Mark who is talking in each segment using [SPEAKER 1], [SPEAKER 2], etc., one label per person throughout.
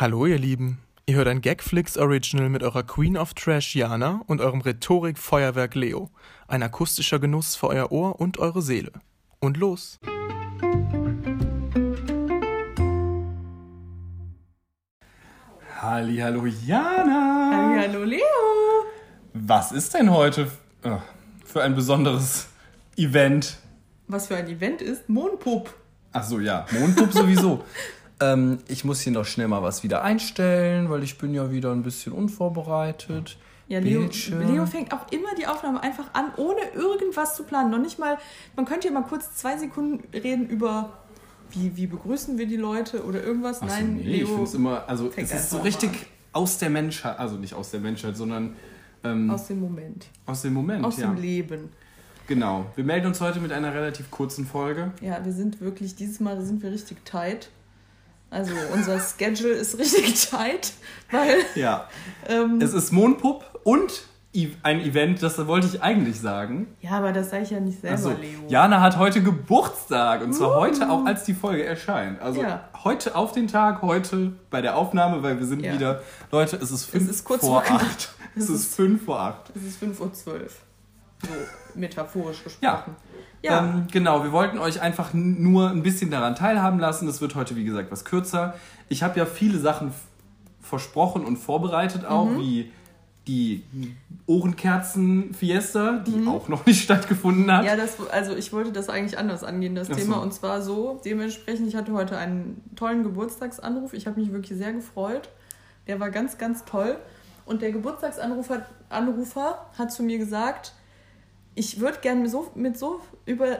[SPEAKER 1] Hallo ihr Lieben, ihr hört ein Gagflix Original mit eurer Queen of Trash Jana und eurem Rhetorik-Feuerwerk Leo. Ein akustischer Genuss für euer Ohr und eure Seele. Und los!
[SPEAKER 2] Hallo Jana!
[SPEAKER 3] Hallo Leo!
[SPEAKER 2] Was ist denn heute äh, für ein besonderes Event?
[SPEAKER 3] Was für ein Event ist? Mondpup.
[SPEAKER 2] Ach so, ja, Mondpup sowieso. ähm, ich muss hier noch schnell mal was wieder einstellen, weil ich bin ja wieder ein bisschen unvorbereitet.
[SPEAKER 3] Ja, Leo. Leo fängt auch immer die Aufnahme einfach an, ohne irgendwas zu planen. Noch nicht mal, man könnte ja mal kurz zwei Sekunden reden über, wie, wie begrüßen wir die Leute oder irgendwas.
[SPEAKER 2] So,
[SPEAKER 3] Nein,
[SPEAKER 2] nee,
[SPEAKER 3] Leo.
[SPEAKER 2] ich finde es immer, also es ist so richtig
[SPEAKER 3] an.
[SPEAKER 2] aus der Menschheit, also nicht aus der Menschheit, sondern ähm, aus,
[SPEAKER 3] Aus dem Moment.
[SPEAKER 2] dem Moment,
[SPEAKER 3] Aus
[SPEAKER 2] ja.
[SPEAKER 3] dem Leben.
[SPEAKER 2] Genau. Wir melden uns heute mit einer relativ kurzen Folge.
[SPEAKER 3] Ja, wir sind wirklich, dieses Mal sind wir richtig tight. Also unser Schedule ist richtig tight, weil
[SPEAKER 2] Ja.
[SPEAKER 3] ähm,
[SPEAKER 2] Es ist Mondpup und I- ein Event, das wollte ich eigentlich sagen.
[SPEAKER 3] ja, aber das sage ich ja nicht selber,
[SPEAKER 2] Also,
[SPEAKER 3] Leo.
[SPEAKER 2] Jana hat heute Geburtstag und zwar
[SPEAKER 3] Uh.
[SPEAKER 2] heute auch, als die Folge erscheint. Also
[SPEAKER 3] Ja.
[SPEAKER 2] heute auf den Tag, heute bei der Aufnahme, weil wir sind
[SPEAKER 3] Ja.
[SPEAKER 2] wieder. Leute, es ist fünf
[SPEAKER 3] ist kurz
[SPEAKER 2] vor
[SPEAKER 3] vor
[SPEAKER 2] acht. Es
[SPEAKER 3] Es
[SPEAKER 2] ist
[SPEAKER 3] ist-
[SPEAKER 2] fünf vor acht.
[SPEAKER 3] Es ist 5.12 Uhr. So metaphorisch
[SPEAKER 2] Ja.
[SPEAKER 3] gesprochen. Ja.
[SPEAKER 2] Ähm, genau, wir wollten euch einfach nur ein bisschen daran teilhaben lassen. Es wird heute, wie gesagt, was kürzer. Ich habe ja viele Sachen versprochen und vorbereitet auch,
[SPEAKER 3] Mhm.
[SPEAKER 2] wie die Ohrenkerzen-Fiesta, die auch noch nicht stattgefunden hat.
[SPEAKER 3] Mhm. Ja, das, also ich wollte das eigentlich anders angehen, das
[SPEAKER 2] so.
[SPEAKER 3] Thema. Und zwar so, dementsprechend, ich hatte heute einen tollen Geburtstagsanruf. Ich habe mich wirklich sehr gefreut. Der war ganz, ganz toll. Und der Geburtstagsanrufer Anrufer hat zu mir gesagt, ich würde gerne so, mit so über...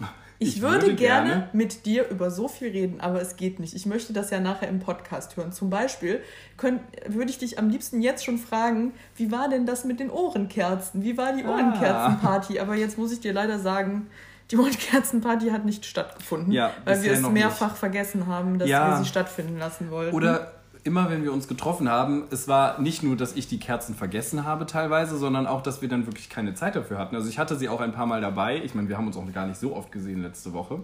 [SPEAKER 3] Ach, ich, würde, gerne, mit dir über so viel reden, aber es geht nicht. Ich möchte das ja nachher im Podcast hören. Zum Beispiel könnt, würde ich dich am liebsten jetzt schon fragen, wie war denn das mit den Ohrenkerzen? Wie war die
[SPEAKER 2] Ah.
[SPEAKER 3] Ohrenkerzenparty? Aber jetzt muss ich dir leider sagen, die Ohrenkerzenparty hat nicht stattgefunden,
[SPEAKER 2] Ja,
[SPEAKER 3] weil wir es mehrfach vergessen haben, dass
[SPEAKER 2] Ja.
[SPEAKER 3] wir sie stattfinden lassen wollten.
[SPEAKER 2] Oder immer, wenn wir uns getroffen haben, es war nicht nur, dass ich die Kerzen vergessen habe teilweise, sondern auch, dass wir dann wirklich keine Zeit dafür hatten. Also ich hatte sie auch ein paar Mal dabei. Ich meine, wir haben uns auch gar nicht so oft gesehen letzte Woche.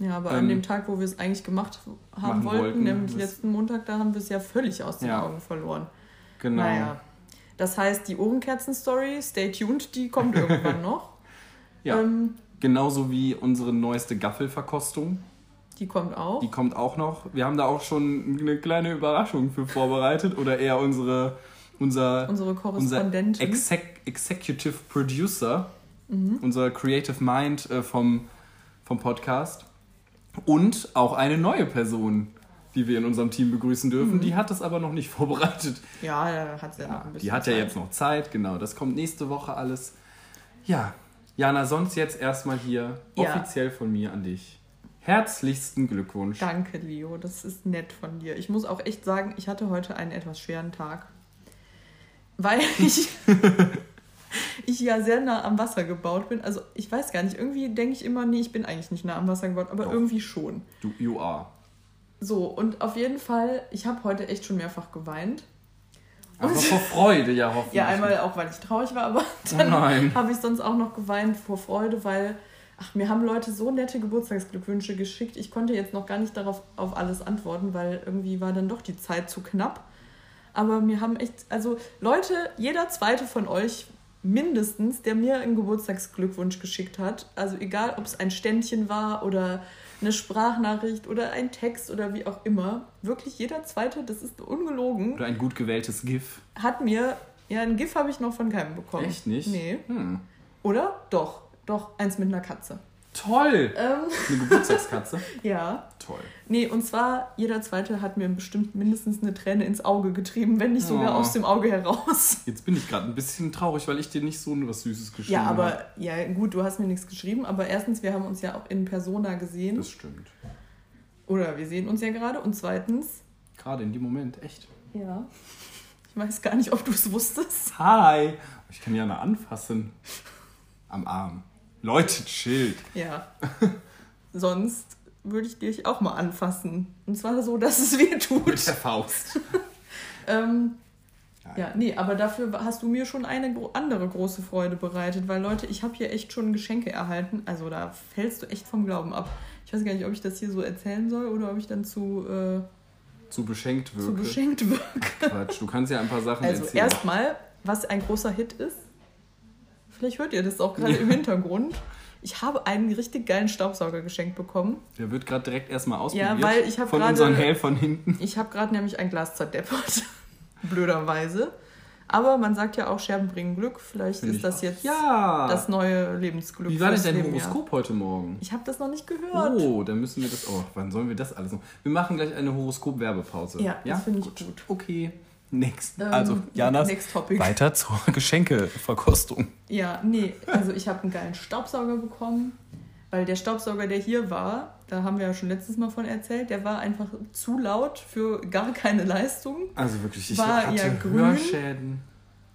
[SPEAKER 3] ja, aber
[SPEAKER 2] ähm,
[SPEAKER 3] an dem Tag, wo wir es eigentlich gemacht haben wollten,
[SPEAKER 2] wollten,
[SPEAKER 3] nämlich letzten Montag, da haben wir es ja völlig aus den
[SPEAKER 2] Ja.
[SPEAKER 3] Augen verloren.
[SPEAKER 2] Genau.
[SPEAKER 3] Naja. Das heißt, die Ohrenkerzen-Story, stay tuned, die kommt irgendwann noch.
[SPEAKER 2] Ja.
[SPEAKER 3] Ähm,
[SPEAKER 2] Genauso wie unsere neueste Gaffelverkostung.
[SPEAKER 3] Die kommt auch.
[SPEAKER 2] Die kommt auch noch. Wir haben da auch schon eine kleine Überraschung für vorbereitet. Oder eher unsere, unser,
[SPEAKER 3] Unsere
[SPEAKER 2] unser
[SPEAKER 3] Korrespondentin.
[SPEAKER 2] Exec Executive Producer,
[SPEAKER 3] Mhm.
[SPEAKER 2] unser Creative Mind äh, vom, vom Podcast. Und auch eine neue Person, die wir in unserem Team begrüßen dürfen. Die hat das aber noch nicht vorbereitet.
[SPEAKER 3] ja, da hat sie ja noch ein bisschen
[SPEAKER 2] Die hat ja
[SPEAKER 3] Zeit.
[SPEAKER 2] jetzt noch Zeit, genau. Das kommt nächste Woche alles. Ja, Jana, sonst jetzt erstmal hier
[SPEAKER 3] Ja.
[SPEAKER 2] offiziell von mir an dich. Herzlichsten Glückwunsch.
[SPEAKER 3] Danke, Leo, das ist nett von dir. Ich muss auch echt sagen, ich hatte heute einen etwas schweren Tag. Weil ich, ich ja sehr nah am Wasser gebaut bin. Also ich weiß gar nicht, irgendwie denke ich immer, nee, ich bin eigentlich nicht nah am Wasser gebaut, aber
[SPEAKER 2] Doch.
[SPEAKER 3] irgendwie schon.
[SPEAKER 2] Du, you are.
[SPEAKER 3] So, und auf jeden Fall, ich habe heute echt schon mehrfach geweint.
[SPEAKER 2] Aber vor Freude, ja, hoffentlich.
[SPEAKER 3] Ja, einmal auch, weil ich traurig war, aber
[SPEAKER 2] Oh
[SPEAKER 3] dann
[SPEAKER 2] nein.
[SPEAKER 3] habe ich sonst auch noch geweint vor Freude, weil, ach, mir haben Leute so nette Geburtstagsglückwünsche geschickt. Ich konnte jetzt noch gar nicht darauf auf alles antworten, weil irgendwie war dann doch die Zeit zu knapp. Aber mir haben echt, also Leute, jeder zweite von euch mindestens, der mir einen Geburtstagsglückwunsch geschickt hat, also egal, ob es ein Ständchen war oder eine Sprachnachricht oder ein Text oder wie auch immer, wirklich jeder zweite, das ist ungelogen,
[SPEAKER 2] Oder ein gut gewähltes GIF.
[SPEAKER 3] hat mir, ja, ein GIF habe ich noch von keinem bekommen.
[SPEAKER 2] Echt nicht?
[SPEAKER 3] Nee.
[SPEAKER 2] Hm.
[SPEAKER 3] Oder? Doch. Doch, eins mit einer Katze.
[SPEAKER 2] Toll!
[SPEAKER 3] Ähm,
[SPEAKER 2] Eine Geburtstagskatze.
[SPEAKER 3] ja.
[SPEAKER 2] Toll.
[SPEAKER 3] Nee, und zwar, jeder zweite hat mir bestimmt mindestens eine Träne ins Auge getrieben, wenn nicht sogar
[SPEAKER 2] Oh.
[SPEAKER 3] aus dem Auge heraus.
[SPEAKER 2] Jetzt bin ich gerade ein bisschen traurig, weil ich dir nicht so was Süßes geschrieben
[SPEAKER 3] Ja,
[SPEAKER 2] habe.
[SPEAKER 3] aber, ja, gut, du hast mir nichts geschrieben, aber erstens, wir haben uns ja auch in Persona gesehen.
[SPEAKER 2] Das stimmt.
[SPEAKER 3] Oder wir sehen uns ja gerade. Und zweitens,
[SPEAKER 2] Gerade in dem Moment, echt.
[SPEAKER 3] ja, ich weiß gar nicht, ob du es wusstest.
[SPEAKER 2] Hi! Ich kann Jana anfassen. Am Arm. Leute, chillt.
[SPEAKER 3] Ja. Sonst würde ich dich auch mal anfassen. Und zwar so, dass es weh tut.
[SPEAKER 2] Mit der Faust.
[SPEAKER 3] Ähm, ja, nee, aber dafür hast du mir schon eine andere große Freude bereitet, weil Leute, ich habe hier echt schon Geschenke erhalten. Also da fällst du echt vom Glauben ab. Ich weiß gar nicht, ob ich das hier so erzählen soll oder ob ich dann zu, äh,
[SPEAKER 2] zu beschenkt wirke.
[SPEAKER 3] zu beschenkt wirke.
[SPEAKER 2] Quatsch, du kannst ja ein paar Sachen
[SPEAKER 3] Also
[SPEAKER 2] erzählen.
[SPEAKER 3] erstmal, was ein großer Hit ist, vielleicht hört ihr das auch gerade im Hintergrund. Ich habe einen richtig geilen Staubsauger geschenkt bekommen.
[SPEAKER 2] Der wird gerade direkt erstmal ausprobiert.
[SPEAKER 3] weil ich hab
[SPEAKER 2] Von
[SPEAKER 3] gerade-
[SPEAKER 2] unseren Helfern hinten.
[SPEAKER 3] Ich habe gerade nämlich ein Glas zerdeppert. Blöderweise. Aber man sagt ja auch, Scherben bringen Glück. Vielleicht
[SPEAKER 2] Find
[SPEAKER 3] ist das
[SPEAKER 2] auch.
[SPEAKER 3] jetzt
[SPEAKER 2] Ja.
[SPEAKER 3] das neue Lebensglück.
[SPEAKER 2] Wie war denn dein
[SPEAKER 3] Leben, ja.
[SPEAKER 2] Horoskop heute Morgen?
[SPEAKER 3] Ich habe das noch nicht gehört.
[SPEAKER 2] Oh, dann müssen wir das. Oh, wann sollen wir das alles noch? Wir machen gleich eine Horoskop-Werbepause.
[SPEAKER 3] Ja, das finde ich gut.
[SPEAKER 2] Okay. Next.
[SPEAKER 3] Ähm,
[SPEAKER 2] also, Janas, weiter zur Geschenkeverkostung.
[SPEAKER 3] Ja, nee, also ich habe einen geilen Staubsauger bekommen, weil der Staubsauger, der hier war, da haben wir ja schon letztes Mal von erzählt, der war einfach zu laut für gar keine Leistung.
[SPEAKER 2] Also wirklich, ich
[SPEAKER 3] War
[SPEAKER 2] hatte
[SPEAKER 3] ja grün.
[SPEAKER 2] Hörschäden.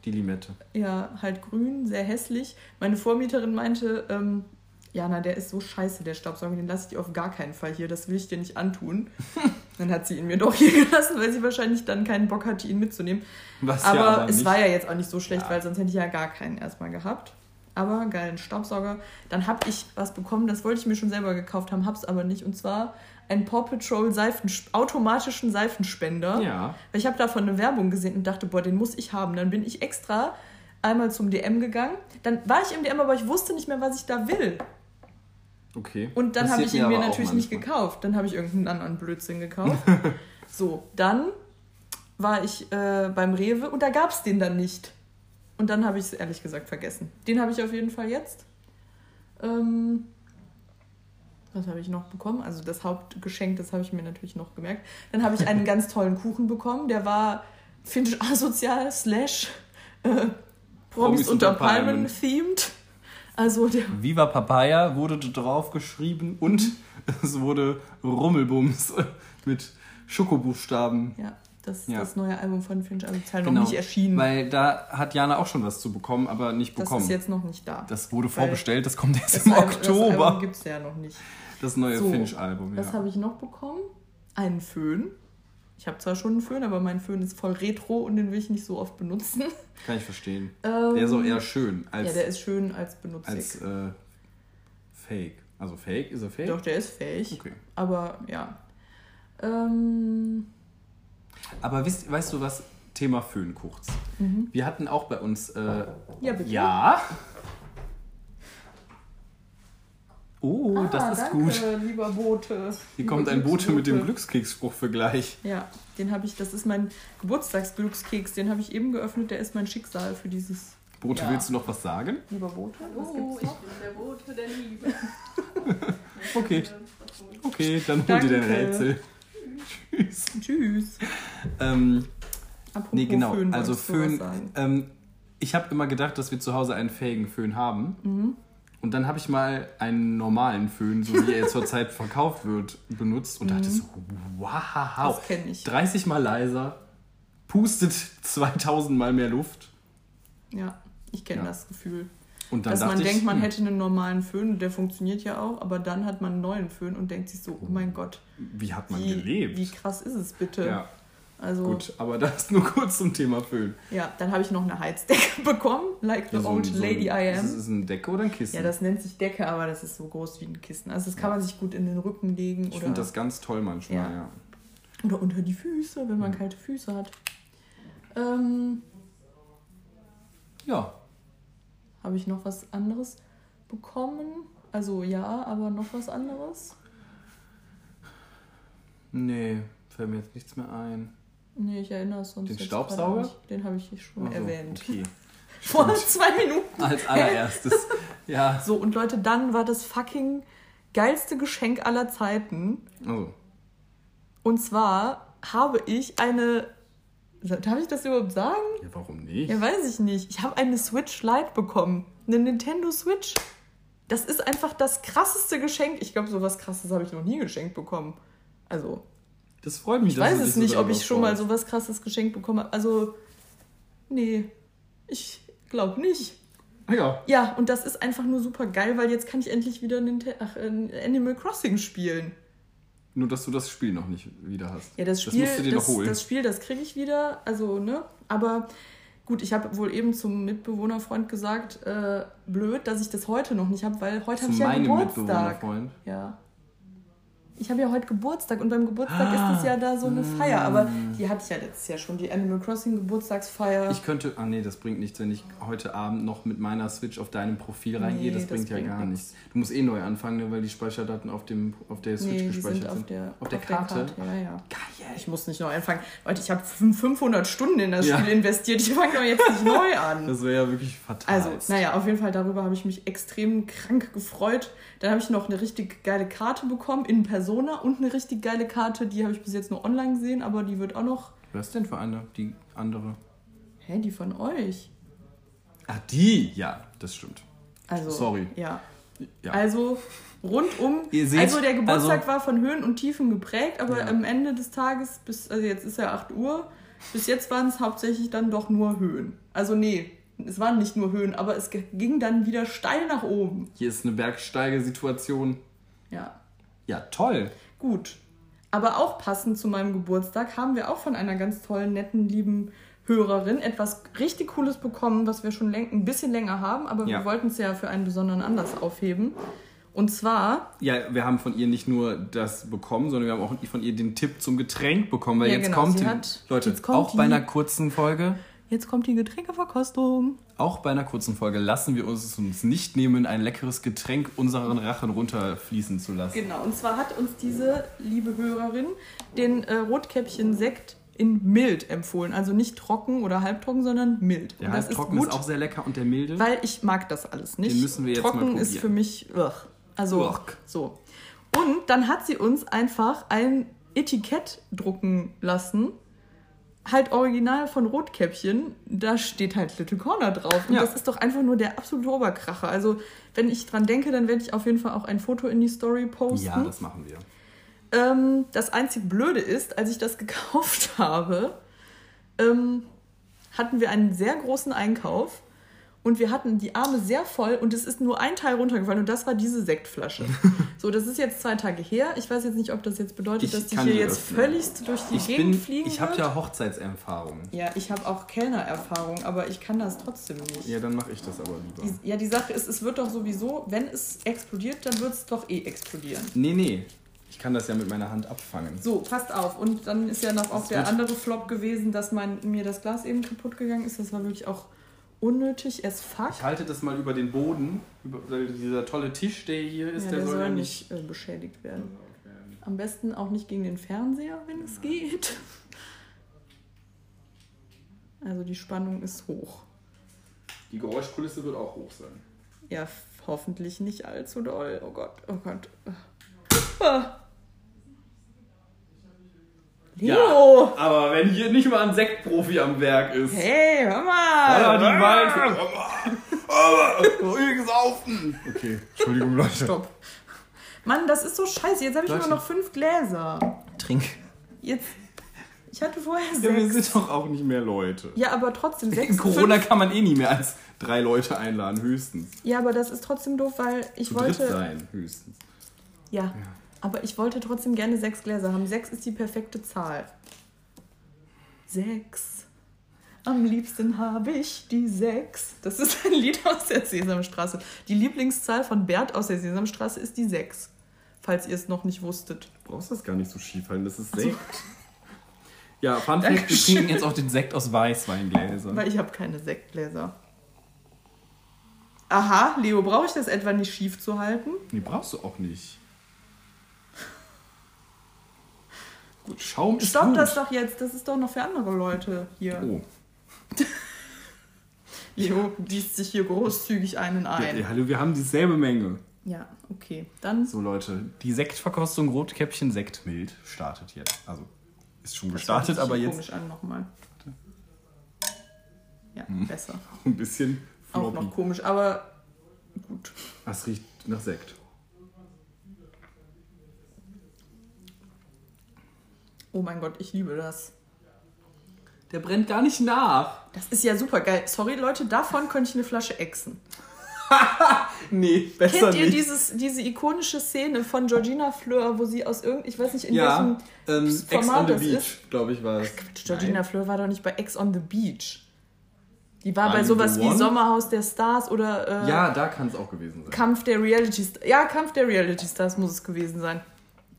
[SPEAKER 2] Die Limette.
[SPEAKER 3] Ja, halt grün, sehr hässlich. Meine Vormieterin meinte, ähm, Jana, der ist so scheiße, der Staubsauger, den lasse ich dir auf gar keinen Fall hier, das will ich dir nicht antun. dann hat sie ihn mir doch hier gelassen, weil sie wahrscheinlich dann keinen Bock hatte, ihn mitzunehmen.
[SPEAKER 2] Was
[SPEAKER 3] Aber,
[SPEAKER 2] ja aber
[SPEAKER 3] es
[SPEAKER 2] nicht.
[SPEAKER 3] war ja jetzt auch nicht so schlecht,
[SPEAKER 2] Ja.
[SPEAKER 3] weil sonst hätte ich ja gar keinen erstmal gehabt. Aber geilen Staubsauger. Dann habe ich was bekommen, das wollte ich mir schon selber gekauft haben, hab's aber nicht. Und zwar einen Paw Patrol Seifen, automatischen Seifenspender.
[SPEAKER 2] Ja.
[SPEAKER 3] Weil Ich habe davon eine Werbung gesehen und dachte, boah, den muss ich haben. Dann bin ich extra einmal zum DM gegangen. Dann war ich im DM, aber ich wusste nicht mehr, was ich da will.
[SPEAKER 2] Okay.
[SPEAKER 3] Und dann habe ich ihn mir
[SPEAKER 2] auch
[SPEAKER 3] natürlich nicht gekauft. Dann habe ich irgendeinen anderen Blödsinn gekauft. so, dann war ich äh, beim Rewe und da gab es den dann nicht. Und dann habe ich es ehrlich gesagt vergessen. Den habe ich auf jeden Fall jetzt. Ähm, was habe ich noch bekommen? Also das Hauptgeschenk, das habe ich mir natürlich noch gemerkt. Dann habe ich einen ganz tollen Kuchen bekommen. Der war finnisch asozial slash äh, Promis,
[SPEAKER 2] Promis
[SPEAKER 3] unter.
[SPEAKER 2] Palmen
[SPEAKER 3] themed. Also
[SPEAKER 2] Viva Papaya wurde drauf geschrieben und es wurde Rummelbums mit Schokobuchstaben.
[SPEAKER 3] Ja, das ist
[SPEAKER 2] Ja.
[SPEAKER 3] das neue Album von Finch Asozial noch nicht erschienen.
[SPEAKER 2] Weil da hat Jana auch schon was zu bekommen, aber nicht
[SPEAKER 3] das
[SPEAKER 2] bekommen.
[SPEAKER 3] ist jetzt noch nicht da.
[SPEAKER 2] das wurde vorbestellt, das kommt erst
[SPEAKER 3] Das
[SPEAKER 2] im
[SPEAKER 3] Album- Das
[SPEAKER 2] Oktober.
[SPEAKER 3] Album gibt es ja noch nicht.
[SPEAKER 2] Das neue
[SPEAKER 3] So,
[SPEAKER 2] Finch-Album,
[SPEAKER 3] Was
[SPEAKER 2] ja.
[SPEAKER 3] habe ich noch bekommen? Einen Föhn. Ich habe zwar schon einen Föhn, aber mein Föhn ist voll retro und den will ich nicht so oft benutzen.
[SPEAKER 2] Kann ich verstehen.
[SPEAKER 3] Ähm,
[SPEAKER 2] Der ist auch eher schön als,
[SPEAKER 3] ja, der ist schön als benutzig.
[SPEAKER 2] als äh, Fake. Also Fake? Ist er Fake?
[SPEAKER 3] Doch, der ist fähig.
[SPEAKER 2] Okay.
[SPEAKER 3] Aber ja. Ähm,
[SPEAKER 2] Aber wisst, weißt du was? Thema Föhn kurz. Wir hatten auch bei uns. Äh,
[SPEAKER 3] Mhm. ja, bitte.
[SPEAKER 2] ja. Oh,
[SPEAKER 3] Ah,
[SPEAKER 2] das ist
[SPEAKER 3] danke,
[SPEAKER 2] gut.
[SPEAKER 3] lieber Bote.
[SPEAKER 2] Hier
[SPEAKER 3] Lieber
[SPEAKER 2] kommt ein Bote mit dem. Glückskeksspruch für gleich.
[SPEAKER 3] Ja, den habe ich, das ist mein Geburtstagsglückskeks, den habe ich eben geöffnet, der ist mein Schicksal für dieses
[SPEAKER 2] Bote,
[SPEAKER 3] Ja.
[SPEAKER 2] willst du noch was sagen?
[SPEAKER 3] lieber Bote. Was
[SPEAKER 4] Oh,
[SPEAKER 3] gibt's
[SPEAKER 4] ich bin der Bote der Liebe.
[SPEAKER 2] Okay. Okay, dann hol dir dein. Rätsel. Tschüss.
[SPEAKER 3] Tschüss.
[SPEAKER 2] Ähm,
[SPEAKER 3] Apropos
[SPEAKER 2] nee, genau.
[SPEAKER 3] Föhn,
[SPEAKER 2] also Föhn.
[SPEAKER 3] sagen?
[SPEAKER 2] Ähm, ich habe immer gedacht, dass wir zu Hause einen fähigen Föhn haben.
[SPEAKER 3] Mhm.
[SPEAKER 2] Und dann habe ich mal einen normalen Föhn, so wie er zurzeit verkauft wird, benutzt und dachte so, wow,
[SPEAKER 3] Mhm. Das kenne ich.
[SPEAKER 2] 30 mal leiser, pustet 2000 mal mehr Luft.
[SPEAKER 3] Ja, ich kenne
[SPEAKER 2] Ja.
[SPEAKER 3] das Gefühl.
[SPEAKER 2] Und dann
[SPEAKER 3] Dass man
[SPEAKER 2] ich,
[SPEAKER 3] denkt, man
[SPEAKER 2] hm,
[SPEAKER 3] hätte einen normalen Föhn und der funktioniert ja auch, aber dann hat man einen neuen Föhn und denkt sich so, oh mein Gott,
[SPEAKER 2] wie hat man
[SPEAKER 3] wie,
[SPEAKER 2] gelebt?
[SPEAKER 3] wie krass ist es bitte?
[SPEAKER 2] ja,
[SPEAKER 3] also,
[SPEAKER 2] gut, aber das nur kurz zum Thema Föhn.
[SPEAKER 3] ja, dann habe ich noch eine Heizdecke bekommen, like the
[SPEAKER 2] Ja, so
[SPEAKER 3] old
[SPEAKER 2] ein- so ein-
[SPEAKER 3] lady I
[SPEAKER 2] Ist
[SPEAKER 3] am.
[SPEAKER 2] es ein Decke oder ein Kissen?
[SPEAKER 3] Ja, das nennt sich Decke, aber das ist so groß wie ein Kissen. Also das kann man sich gut in den Rücken legen
[SPEAKER 2] ich finde das ganz toll manchmal,
[SPEAKER 3] Ja.
[SPEAKER 2] ja.
[SPEAKER 3] oder unter die Füße, wenn man
[SPEAKER 2] Ja.
[SPEAKER 3] kalte Füße hat. Ähm,
[SPEAKER 2] Ja,
[SPEAKER 3] habe ich noch was anderes bekommen? Also ja, aber noch was anderes?
[SPEAKER 2] nee, fällt mir jetzt nichts mehr ein.
[SPEAKER 3] Nee, ich erinnere es sonst
[SPEAKER 2] Den
[SPEAKER 3] jetzt
[SPEAKER 2] Staubsauger?
[SPEAKER 3] Den habe ich schon
[SPEAKER 2] Ach so,
[SPEAKER 3] erwähnt.
[SPEAKER 2] Okay.
[SPEAKER 3] Vor
[SPEAKER 2] Stimmt.
[SPEAKER 3] zwei Minuten.
[SPEAKER 2] Als allererstes. ja.
[SPEAKER 3] So, und Leute, dann war das fucking geilste Geschenk aller Zeiten.
[SPEAKER 2] Also,
[SPEAKER 3] Und zwar habe ich eine. Darf ich das überhaupt sagen?
[SPEAKER 2] ja, warum nicht?
[SPEAKER 3] Ja, weiß ich nicht. Ich habe eine Switch Lite bekommen. Eine Nintendo Switch. Das ist einfach das krasseste Geschenk. Ich glaube, sowas krasses habe ich noch nie geschenkt bekommen. Also,
[SPEAKER 2] Das freut mich,
[SPEAKER 3] ich weiß es
[SPEAKER 2] dich so
[SPEAKER 3] nicht, ob ich schon mal
[SPEAKER 2] freust.
[SPEAKER 3] sowas krasses geschenkt bekommen habe. Also, nee, ich glaube nicht.
[SPEAKER 2] Ja,
[SPEAKER 3] Ja, und das ist einfach nur super geil, weil jetzt kann ich endlich wieder Ninte Ach, äh, Animal Crossing spielen.
[SPEAKER 2] nur dass du das Spiel noch nicht wieder hast.
[SPEAKER 3] Ja, das
[SPEAKER 2] Das
[SPEAKER 3] Spiel,
[SPEAKER 2] musst du dir
[SPEAKER 3] das,
[SPEAKER 2] noch holen.
[SPEAKER 3] das Spiel, das kriege ich wieder. Also, ne? Aber gut, ich habe wohl eben zum Mitbewohnerfreund gesagt, äh, blöd, dass ich das heute noch nicht habe, weil heute habe ich ja Geburtstag.
[SPEAKER 2] Mitbewohnerfreund.
[SPEAKER 3] Ja. Ich habe ja heute Geburtstag und beim Geburtstag ist es ja da so eine Feier. Aber die hatte ich ja letztes Jahr schon, die Animal Crossing Geburtstagsfeier.
[SPEAKER 2] Ich könnte, ah nee, das bringt nichts, wenn ich heute Abend noch mit meiner Switch auf deinem Profil reingehe.
[SPEAKER 3] Nee,
[SPEAKER 2] das
[SPEAKER 3] das
[SPEAKER 2] bringt ja
[SPEAKER 3] bringt
[SPEAKER 2] gar
[SPEAKER 3] nichts.
[SPEAKER 2] nichts. Du musst eh neu anfangen, ne, weil die Speicherdaten auf, dem, auf der Switch
[SPEAKER 3] nee,
[SPEAKER 2] gespeichert
[SPEAKER 3] sind auf der,
[SPEAKER 2] auf der Karte.
[SPEAKER 3] Ja, ja.
[SPEAKER 2] Geil.
[SPEAKER 3] Ich muss nicht neu anfangen. Leute, ich habe 500 Stunden in das
[SPEAKER 2] Ja.
[SPEAKER 3] Spiel investiert. Ich fange doch jetzt nicht neu an.
[SPEAKER 2] Das wäre ja wirklich fatal.
[SPEAKER 3] Also, naja, auf jeden Fall darüber habe ich mich extrem krank gefreut. Dann habe ich noch eine richtig geile Karte bekommen in Persona und eine richtig geile Karte, die habe ich bis jetzt nur online gesehen, aber die wird auch noch.
[SPEAKER 2] Was denn für eine? Die andere?
[SPEAKER 3] Hä, die von euch?
[SPEAKER 2] Ach, die? Ja, das stimmt.
[SPEAKER 3] Also,
[SPEAKER 2] Sorry.
[SPEAKER 3] Ja.
[SPEAKER 2] Ja.
[SPEAKER 3] Also rundum.
[SPEAKER 2] Ihr seht,
[SPEAKER 3] also der Geburtstag
[SPEAKER 2] also-
[SPEAKER 3] war von Höhen und Tiefen geprägt, aber
[SPEAKER 2] Ja.
[SPEAKER 3] am Ende des Tages, bis, also jetzt ist ja 8 Uhr, bis jetzt waren es hauptsächlich dann doch nur Höhen. Also nee, es waren nicht nur Höhen, aber es ging dann wieder steil nach oben.
[SPEAKER 2] Hier ist eine Bergsteigesituation.
[SPEAKER 3] Ja.
[SPEAKER 2] Ja, toll.
[SPEAKER 3] Gut. Aber auch passend zu meinem Geburtstag haben wir auch von einer ganz tollen, netten, lieben Hörerin etwas richtig Cooles bekommen, was wir schon ein bisschen länger haben, aber
[SPEAKER 2] Ja.
[SPEAKER 3] wir wollten es ja für einen besonderen Anlass aufheben. Und zwar,
[SPEAKER 2] Ja, wir haben von ihr nicht nur das bekommen, sondern wir haben auch von ihr den Tipp zum Getränk bekommen, weil
[SPEAKER 3] Ja,
[SPEAKER 2] jetzt
[SPEAKER 3] genau,
[SPEAKER 2] kommt die,
[SPEAKER 3] hat-
[SPEAKER 2] Leute,
[SPEAKER 3] jetzt kommt
[SPEAKER 2] auch bei einer kurzen Folge,
[SPEAKER 3] jetzt kommt die Getränkeverkostung.
[SPEAKER 2] auch bei einer kurzen Folge lassen wir uns es uns nicht nehmen, ein leckeres Getränk unseren Rachen runterfließen zu lassen.
[SPEAKER 3] Genau, und zwar hat uns diese liebe Hörerin den äh, Rotkäppchen-Sekt in mild empfohlen. Also nicht trocken oder halbtrocken, sondern mild.
[SPEAKER 2] Der
[SPEAKER 3] und das
[SPEAKER 2] Halbtrocken
[SPEAKER 3] ist
[SPEAKER 2] ist,
[SPEAKER 3] gut,
[SPEAKER 2] auch sehr lecker und der milde.
[SPEAKER 3] weil ich mag das alles nicht.
[SPEAKER 2] Den müssen wir jetzt
[SPEAKER 3] Trocken
[SPEAKER 2] mal
[SPEAKER 3] ist
[SPEAKER 2] probieren.
[SPEAKER 3] für mich, ugh. also
[SPEAKER 2] Ugh.
[SPEAKER 3] so. Und dann hat sie uns einfach ein Etikett drucken lassen. Halt original von Rotkäppchen, da steht halt Little Corner drauf. Und
[SPEAKER 2] Ja.
[SPEAKER 3] das ist doch einfach nur der absolute Oberkracher. Also, wenn ich dran denke, dann werde ich auf jeden Fall auch ein Foto in die Story posten.
[SPEAKER 2] ja, das machen wir.
[SPEAKER 3] Ähm, das einzig Blöde ist, als ich das gekauft habe, ähm, hatten wir einen sehr großen Einkauf und wir hatten die Arme sehr voll und es ist nur ein Teil runtergefallen und das war diese Sektflasche. so, das ist jetzt zwei Tage her. Ich weiß jetzt nicht, ob das jetzt bedeutet,
[SPEAKER 2] Ich
[SPEAKER 3] dass die hier jetzt
[SPEAKER 2] öffnen.
[SPEAKER 3] völligst durch die
[SPEAKER 2] Ich
[SPEAKER 3] Gegend
[SPEAKER 2] bin,
[SPEAKER 3] fliegen
[SPEAKER 2] ich habe ja Hochzeitserfahrung.
[SPEAKER 3] Ja, ich habe auch Kellnererfahrung, aber ich kann das trotzdem nicht.
[SPEAKER 2] Ja, dann mache ich das aber lieber.
[SPEAKER 3] Die, ja, die Sache ist, es wird doch sowieso, wenn es explodiert, dann wird es doch eh explodieren.
[SPEAKER 2] Nee, nee. Ich kann das ja mit meiner Hand abfangen.
[SPEAKER 3] So, passt auf. Und dann ist ja noch auch der andere Flop gewesen, dass mein, mir das Glas eben kaputt gegangen ist. Das war wirklich auch unnötig as fuck.
[SPEAKER 2] Ich halte das mal über den Boden. Über, weil dieser tolle Tisch, der hier ist,
[SPEAKER 3] ja,
[SPEAKER 2] der,
[SPEAKER 3] der
[SPEAKER 2] soll ja
[SPEAKER 3] nicht äh, beschädigt werden. Am besten auch nicht gegen den Fernseher, wenn es geht. Also die Spannung ist hoch.
[SPEAKER 2] Die Geräuschkulisse wird auch hoch sein.
[SPEAKER 3] Ja, hoffentlich nicht allzu doll. Oh Gott, oh Gott. Ah. Leo!
[SPEAKER 2] aber wenn hier nicht mal ein Sektprofi am Werk ist.
[SPEAKER 3] Hey, hör mal!
[SPEAKER 2] Ah, die Wald. Ruhig saufen. Okay, Entschuldigung, Leute.
[SPEAKER 3] Stopp. Mann, das ist so scheiße. Jetzt habe ich
[SPEAKER 2] Leute.
[SPEAKER 3] nur noch fünf Gläser.
[SPEAKER 2] Trink.
[SPEAKER 3] Jetzt. Ich hatte vorher
[SPEAKER 2] Ja, wir
[SPEAKER 3] sechs.
[SPEAKER 2] sind doch auch nicht mehr Leute.
[SPEAKER 3] Ja, aber trotzdem sechs.
[SPEAKER 2] In Corona
[SPEAKER 3] fünf.
[SPEAKER 2] kann man eh nie mehr als drei Leute einladen, höchstens.
[SPEAKER 3] Ja, aber das ist trotzdem doof, weil ich
[SPEAKER 2] Zu dritt
[SPEAKER 3] wollte.
[SPEAKER 2] sein, höchstens.
[SPEAKER 3] Ja, aber ich wollte trotzdem gerne sechs Gläser haben. Sechs ist die perfekte Zahl. Sechs. Am liebsten habe ich die sechs. Das ist ein Lied aus der Sesamstraße. Die Lieblingszahl von Bert aus der Sesamstraße ist die sechs. Falls ihr es noch nicht wusstet.
[SPEAKER 2] Du brauchst das gar nicht so schief halten, das ist Sekt. Ja, Fun Fact, wir trinken jetzt auch den Sekt aus Weißweingläsern.
[SPEAKER 3] Weil ich habe keine Sektgläser. Aha, Leo, brauche ich das etwa nicht schief zu halten?
[SPEAKER 2] Nee, brauchst du auch nicht. Gut, Schaum ist
[SPEAKER 3] Stopp
[SPEAKER 2] gut.
[SPEAKER 3] das doch jetzt, das ist doch noch für andere Leute hier.
[SPEAKER 2] Oh.
[SPEAKER 3] Leo gießt sich hier großzügig einen ein.
[SPEAKER 2] ja, hallo, wir haben dieselbe Menge.
[SPEAKER 3] Ja, okay. Dann
[SPEAKER 2] So, Leute, die Sektverkostung Rotkäppchen Sektmild startet jetzt. Also, ist schon
[SPEAKER 3] Das
[SPEAKER 2] gestartet, aber jetzt
[SPEAKER 3] komisch an nochmal. Ja, besser.
[SPEAKER 2] ein bisschen
[SPEAKER 3] Auch
[SPEAKER 2] floppy.
[SPEAKER 3] noch komisch, aber gut.
[SPEAKER 2] Das riecht nach Sekt.
[SPEAKER 3] Oh mein Gott, ich liebe das.
[SPEAKER 2] Der brennt gar nicht nach.
[SPEAKER 3] Das ist ja super geil. Sorry, Leute, davon könnte ich eine Flasche exen.
[SPEAKER 2] Nee, besser
[SPEAKER 3] Kennt ihr
[SPEAKER 2] nicht.
[SPEAKER 3] dieses, diese ikonische Szene von Georgina Fleur, wo sie aus irgend, ich weiß nicht, in
[SPEAKER 2] ja,
[SPEAKER 3] welchem
[SPEAKER 2] ähm, Ex
[SPEAKER 3] Format
[SPEAKER 2] on the Beach, glaube ich, war es.
[SPEAKER 3] Georgina Fleur war doch nicht bei Ex on the Beach. Die war
[SPEAKER 2] Are
[SPEAKER 3] bei sowas wie? Sommerhaus der Stars oder äh,
[SPEAKER 2] Ja, da kann es auch gewesen sein.
[SPEAKER 3] Kampf der Reality Stars. Ja, Kampf der Reality Stars muss es gewesen sein.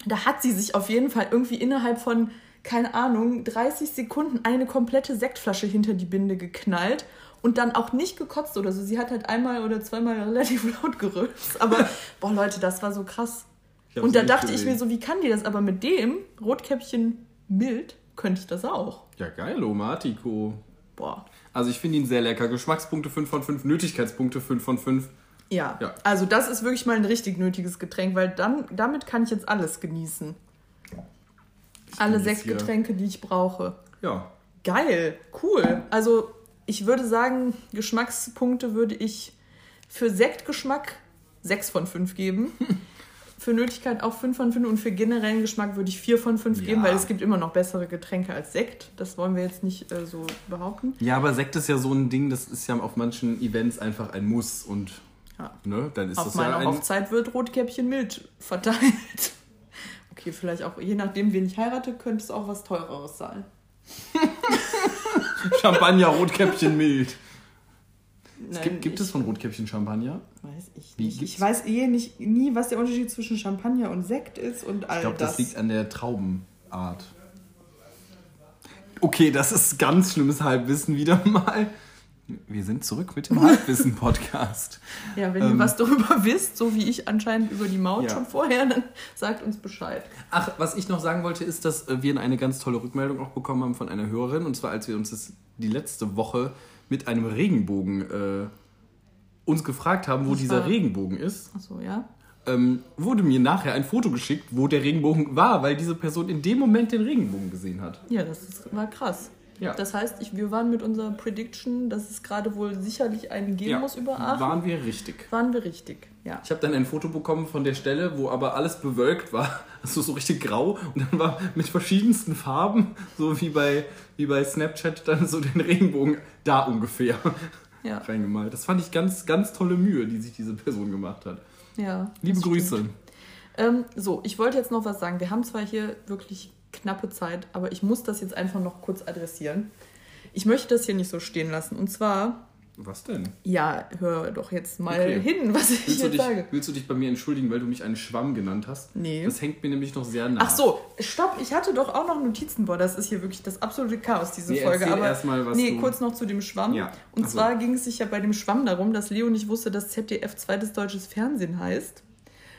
[SPEAKER 3] Da hat sie sich auf jeden Fall irgendwie innerhalb von, keine Ahnung, 30 Sekunden eine komplette Sektflasche hinter die Binde geknallt und dann auch nicht gekotzt oder so. Sie hat halt einmal oder zweimal relativ laut gerülpst. Aber, boah, Leute, das war so krass.
[SPEAKER 2] Ich
[SPEAKER 3] Und da dachte ich
[SPEAKER 2] gesehen.
[SPEAKER 3] mir so, wie kann die das? Aber mit dem Rotkäppchen mild könnte ich das auch.
[SPEAKER 2] Ja, geil, Matiko.
[SPEAKER 3] Boah.
[SPEAKER 2] Also ich finde ihn sehr lecker. Geschmackspunkte 5 von 5, Nötigkeitspunkte 5 von 5.
[SPEAKER 3] Ja.
[SPEAKER 2] Ja.
[SPEAKER 3] Also das ist wirklich mal ein richtig nötiges Getränk, weil dann damit kann ich jetzt alles genießen. Alle
[SPEAKER 2] genieße
[SPEAKER 3] Sektgetränke, die ich brauche.
[SPEAKER 2] Ja.
[SPEAKER 3] Geil, cool. Also ich würde sagen, Geschmackspunkte würde ich für Sektgeschmack 6 von 5 geben. Für Nötigkeit auch 5 von 5 und für generellen Geschmack würde ich 4 von 5 geben,
[SPEAKER 2] Ja.
[SPEAKER 3] weil es gibt immer noch bessere Getränke als Sekt. Das wollen wir jetzt nicht äh, so behaupten.
[SPEAKER 2] Ja, aber Sekt ist ja so ein Ding, das ist ja auf manchen Events einfach ein Muss und
[SPEAKER 3] Ja.
[SPEAKER 2] ne, dann ist
[SPEAKER 3] Auf
[SPEAKER 2] das ja
[SPEAKER 3] meiner
[SPEAKER 2] ein
[SPEAKER 3] Hochzeit wird Rotkäppchen mild verteilt. Okay, vielleicht auch, je nachdem, wen ich heirate, könnte es auch was teureres sein.
[SPEAKER 2] Champagner Rotkäppchen mild. Es
[SPEAKER 3] Nein,
[SPEAKER 2] gibt, gibt
[SPEAKER 3] ich,
[SPEAKER 2] es von Rotkäppchen Champagner?
[SPEAKER 3] Weiß ich
[SPEAKER 2] Wie,
[SPEAKER 3] nicht.
[SPEAKER 2] gibt's-
[SPEAKER 3] Ich weiß eh nicht, nie, was der Unterschied zwischen Champagner und Sekt ist und all
[SPEAKER 2] Ich glaube, das.
[SPEAKER 3] das.
[SPEAKER 2] liegt an der Traubenart. Okay, das ist ganz schlimmes Halbwissen wieder mal. Wir sind zurück mit dem Halbwissen-Podcast.
[SPEAKER 3] ja, wenn ihr
[SPEAKER 2] ähm,
[SPEAKER 3] was darüber wisst, so wie ich anscheinend über die Maut
[SPEAKER 2] Ja.
[SPEAKER 3] schon vorher, dann sagt uns Bescheid.
[SPEAKER 2] Ach, was ich noch sagen wollte, ist, dass äh, wir eine ganz tolle Rückmeldung auch bekommen haben von einer Hörerin. Und zwar, als wir uns das die letzte Woche mit einem Regenbogen äh, uns gefragt haben, wo
[SPEAKER 3] Das
[SPEAKER 2] dieser
[SPEAKER 3] war-
[SPEAKER 2] Regenbogen ist,
[SPEAKER 3] Achso, ja.
[SPEAKER 2] ähm, wurde mir nachher ein Foto geschickt, wo der Regenbogen war, weil diese Person in dem Moment den Regenbogen gesehen hat.
[SPEAKER 3] Ja, das ist, war krass.
[SPEAKER 2] Ja.
[SPEAKER 3] Das heißt, ich, wir waren mit unserer Prediction, dass es gerade wohl sicherlich einen geben muss über Aachen.
[SPEAKER 2] Waren wir richtig.
[SPEAKER 3] waren wir richtig, ja.
[SPEAKER 2] Ich habe dann ein Foto bekommen von der Stelle, wo aber alles bewölkt war, also so richtig grau und dann war mit verschiedensten Farben, so wie bei, wie bei Snapchat, dann so den Regenbogen da ungefähr
[SPEAKER 3] Ja,
[SPEAKER 2] reingemalt. Das fand ich ganz, ganz tolle Mühe, die sich diese Person gemacht hat.
[SPEAKER 3] ja.
[SPEAKER 2] Liebe Grüße.
[SPEAKER 3] Ähm, so, ich wollte jetzt noch was sagen. Wir haben zwar hier wirklich knappe Zeit, aber ich muss das jetzt einfach noch kurz adressieren. Ich möchte das hier nicht so stehen lassen. Und zwar,
[SPEAKER 2] Was denn?
[SPEAKER 3] ja, hör doch jetzt mal
[SPEAKER 2] Okay.
[SPEAKER 3] hin, was ich
[SPEAKER 2] Willst du,
[SPEAKER 3] jetzt
[SPEAKER 2] dich,
[SPEAKER 3] sage.
[SPEAKER 2] willst du dich bei mir entschuldigen, weil du mich einen Schwamm genannt hast?
[SPEAKER 3] Nee.
[SPEAKER 2] Das hängt mir nämlich noch sehr nah.
[SPEAKER 3] Ach so, stopp, ich hatte doch auch noch Notizen. Boah, das ist hier wirklich das absolute Chaos, diese
[SPEAKER 2] Nee,
[SPEAKER 3] Folge. Aber
[SPEAKER 2] erst mal, was
[SPEAKER 3] nee,
[SPEAKER 2] du-
[SPEAKER 3] kurz noch zu dem Schwamm.
[SPEAKER 2] Ja,
[SPEAKER 3] Und
[SPEAKER 2] so.
[SPEAKER 3] zwar ging es sich ja bei dem Schwamm darum, dass Leo nicht wusste, dass ZDF zweites deutsches Fernsehen heißt.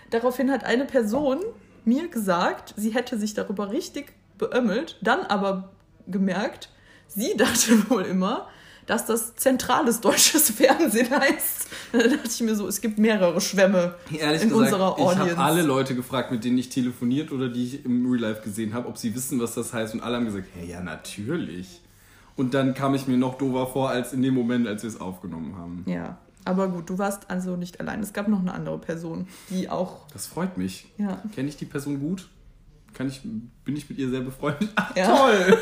[SPEAKER 3] Daraufhin hat eine Person mir gesagt, sie hätte sich darüber richtig beömmelt, dann aber gemerkt, sie dachte wohl immer, dass das zentrales deutsches Fernsehen heißt. Da dachte ich mir so, es gibt mehrere Schwämme
[SPEAKER 2] Ehrlich
[SPEAKER 3] in
[SPEAKER 2] gesagt,
[SPEAKER 3] unserer
[SPEAKER 2] ich
[SPEAKER 3] Audience.
[SPEAKER 2] habe alle Leute gefragt, mit denen ich telefoniert oder die ich im Real Life gesehen habe, ob sie wissen, was das heißt. Und alle haben gesagt, hey, ja, natürlich. Und dann kam ich mir noch dover vor, als in dem Moment, als wir es aufgenommen haben.
[SPEAKER 3] Ja, aber gut, du warst also nicht allein. Es gab noch eine andere Person, die auch,
[SPEAKER 2] Das freut mich.
[SPEAKER 3] ja,
[SPEAKER 2] Kenne ich die Person gut? Kann ich, bin ich mit ihr sehr befreundet? Ach,
[SPEAKER 3] Ja.
[SPEAKER 2] toll!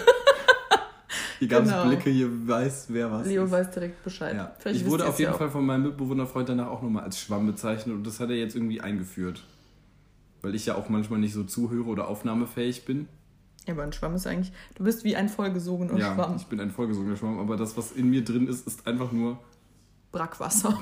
[SPEAKER 2] Gab es
[SPEAKER 3] Genau.
[SPEAKER 2] Blicke, hier weiß, wer was
[SPEAKER 3] Leo
[SPEAKER 2] ist.
[SPEAKER 3] weiß direkt Bescheid.
[SPEAKER 2] Ja. Ich wurde auf jeden
[SPEAKER 3] ja
[SPEAKER 2] Fall von meinem Mitbewohnerfreund danach auch nochmal als Schwamm bezeichnet und das hat er jetzt irgendwie eingeführt. Weil ich ja auch manchmal nicht so zuhöre oder aufnahmefähig bin.
[SPEAKER 3] Ja, aber ein Schwamm ist eigentlich, du bist wie ein vollgesogener
[SPEAKER 2] ja,
[SPEAKER 3] Schwamm.
[SPEAKER 2] ich bin ein vollgesogener Schwamm, aber das, was in mir drin ist, ist einfach nur
[SPEAKER 3] Brackwasser.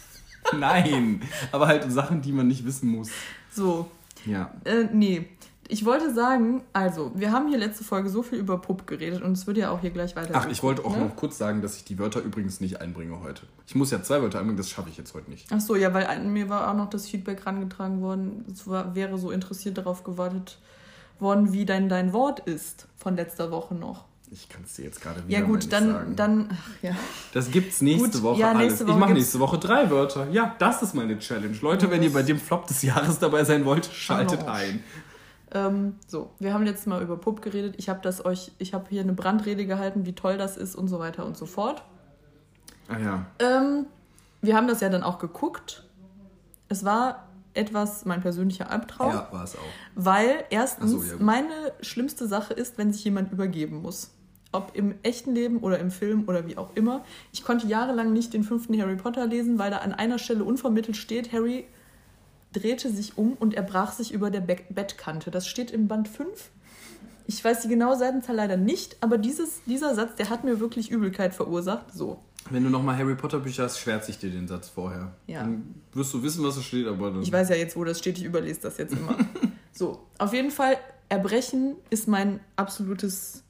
[SPEAKER 2] Nein, aber halt Sachen, die man nicht wissen muss.
[SPEAKER 3] So,
[SPEAKER 2] Ja.
[SPEAKER 3] äh, nee. Ich wollte sagen, also, wir haben hier letzte Folge so viel über Pup geredet und es wird ja auch hier gleich weiter.
[SPEAKER 2] Ach, ich wollte auch
[SPEAKER 3] ne?
[SPEAKER 2] noch kurz sagen, dass ich die Wörter übrigens nicht einbringe heute. Ich muss ja zwei Wörter einbringen, das schaffe ich jetzt heute nicht.
[SPEAKER 3] Ach so, ja, weil an mir war auch noch das Feedback rangetragen worden. Es war, wäre so interessiert darauf gewartet worden, wie denn dein Wort ist von letzter Woche noch.
[SPEAKER 2] Ich kann es dir jetzt gerade wieder
[SPEAKER 3] Ja gut, dann,
[SPEAKER 2] sagen.
[SPEAKER 3] dann, ach ja.
[SPEAKER 2] Das gibt's nächste
[SPEAKER 3] Gut,
[SPEAKER 2] Woche
[SPEAKER 3] ja,
[SPEAKER 2] alles.
[SPEAKER 3] nächste Woche
[SPEAKER 2] ich mache nächste Woche drei Wörter. Ja, das ist meine Challenge. Leute, wenn ihr bei dem Flop des Jahres dabei sein wollt, schaltet
[SPEAKER 3] Arrange.
[SPEAKER 2] ein.
[SPEAKER 3] Ähm, so, wir haben letztes Mal über Pup geredet. Ich habe das euch, ich habe hier eine Brandrede gehalten, wie toll das ist und so weiter und so fort.
[SPEAKER 2] Ah ja.
[SPEAKER 3] Ähm, wir haben das ja dann auch geguckt. Es war etwas mein persönlicher Albtraum,
[SPEAKER 2] Ja, war es auch.
[SPEAKER 3] weil erstens
[SPEAKER 2] so, ja,
[SPEAKER 3] meine schlimmste Sache ist, wenn sich jemand übergeben muss. Ob im echten Leben oder im Film oder wie auch immer. Ich konnte jahrelang nicht den fünften Harry Potter lesen, weil da an einer Stelle unvermittelt steht, Harry drehte sich um und er brach sich über der Be Bettkante. Das steht im Band 5. Ich weiß die genaue Seitenzahl leider nicht, aber dieses, dieser Satz, der hat mir wirklich Übelkeit verursacht. So.
[SPEAKER 2] Wenn du nochmal Harry Potter Bücher hast, schwärze ich dir den Satz vorher.
[SPEAKER 3] Ja.
[SPEAKER 2] Dann wirst du wissen, was da steht, aber dann.
[SPEAKER 3] Ich weiß ja jetzt, wo das steht, ich überlese das jetzt immer. So, auf jeden Fall, Erbrechen ist mein absolutes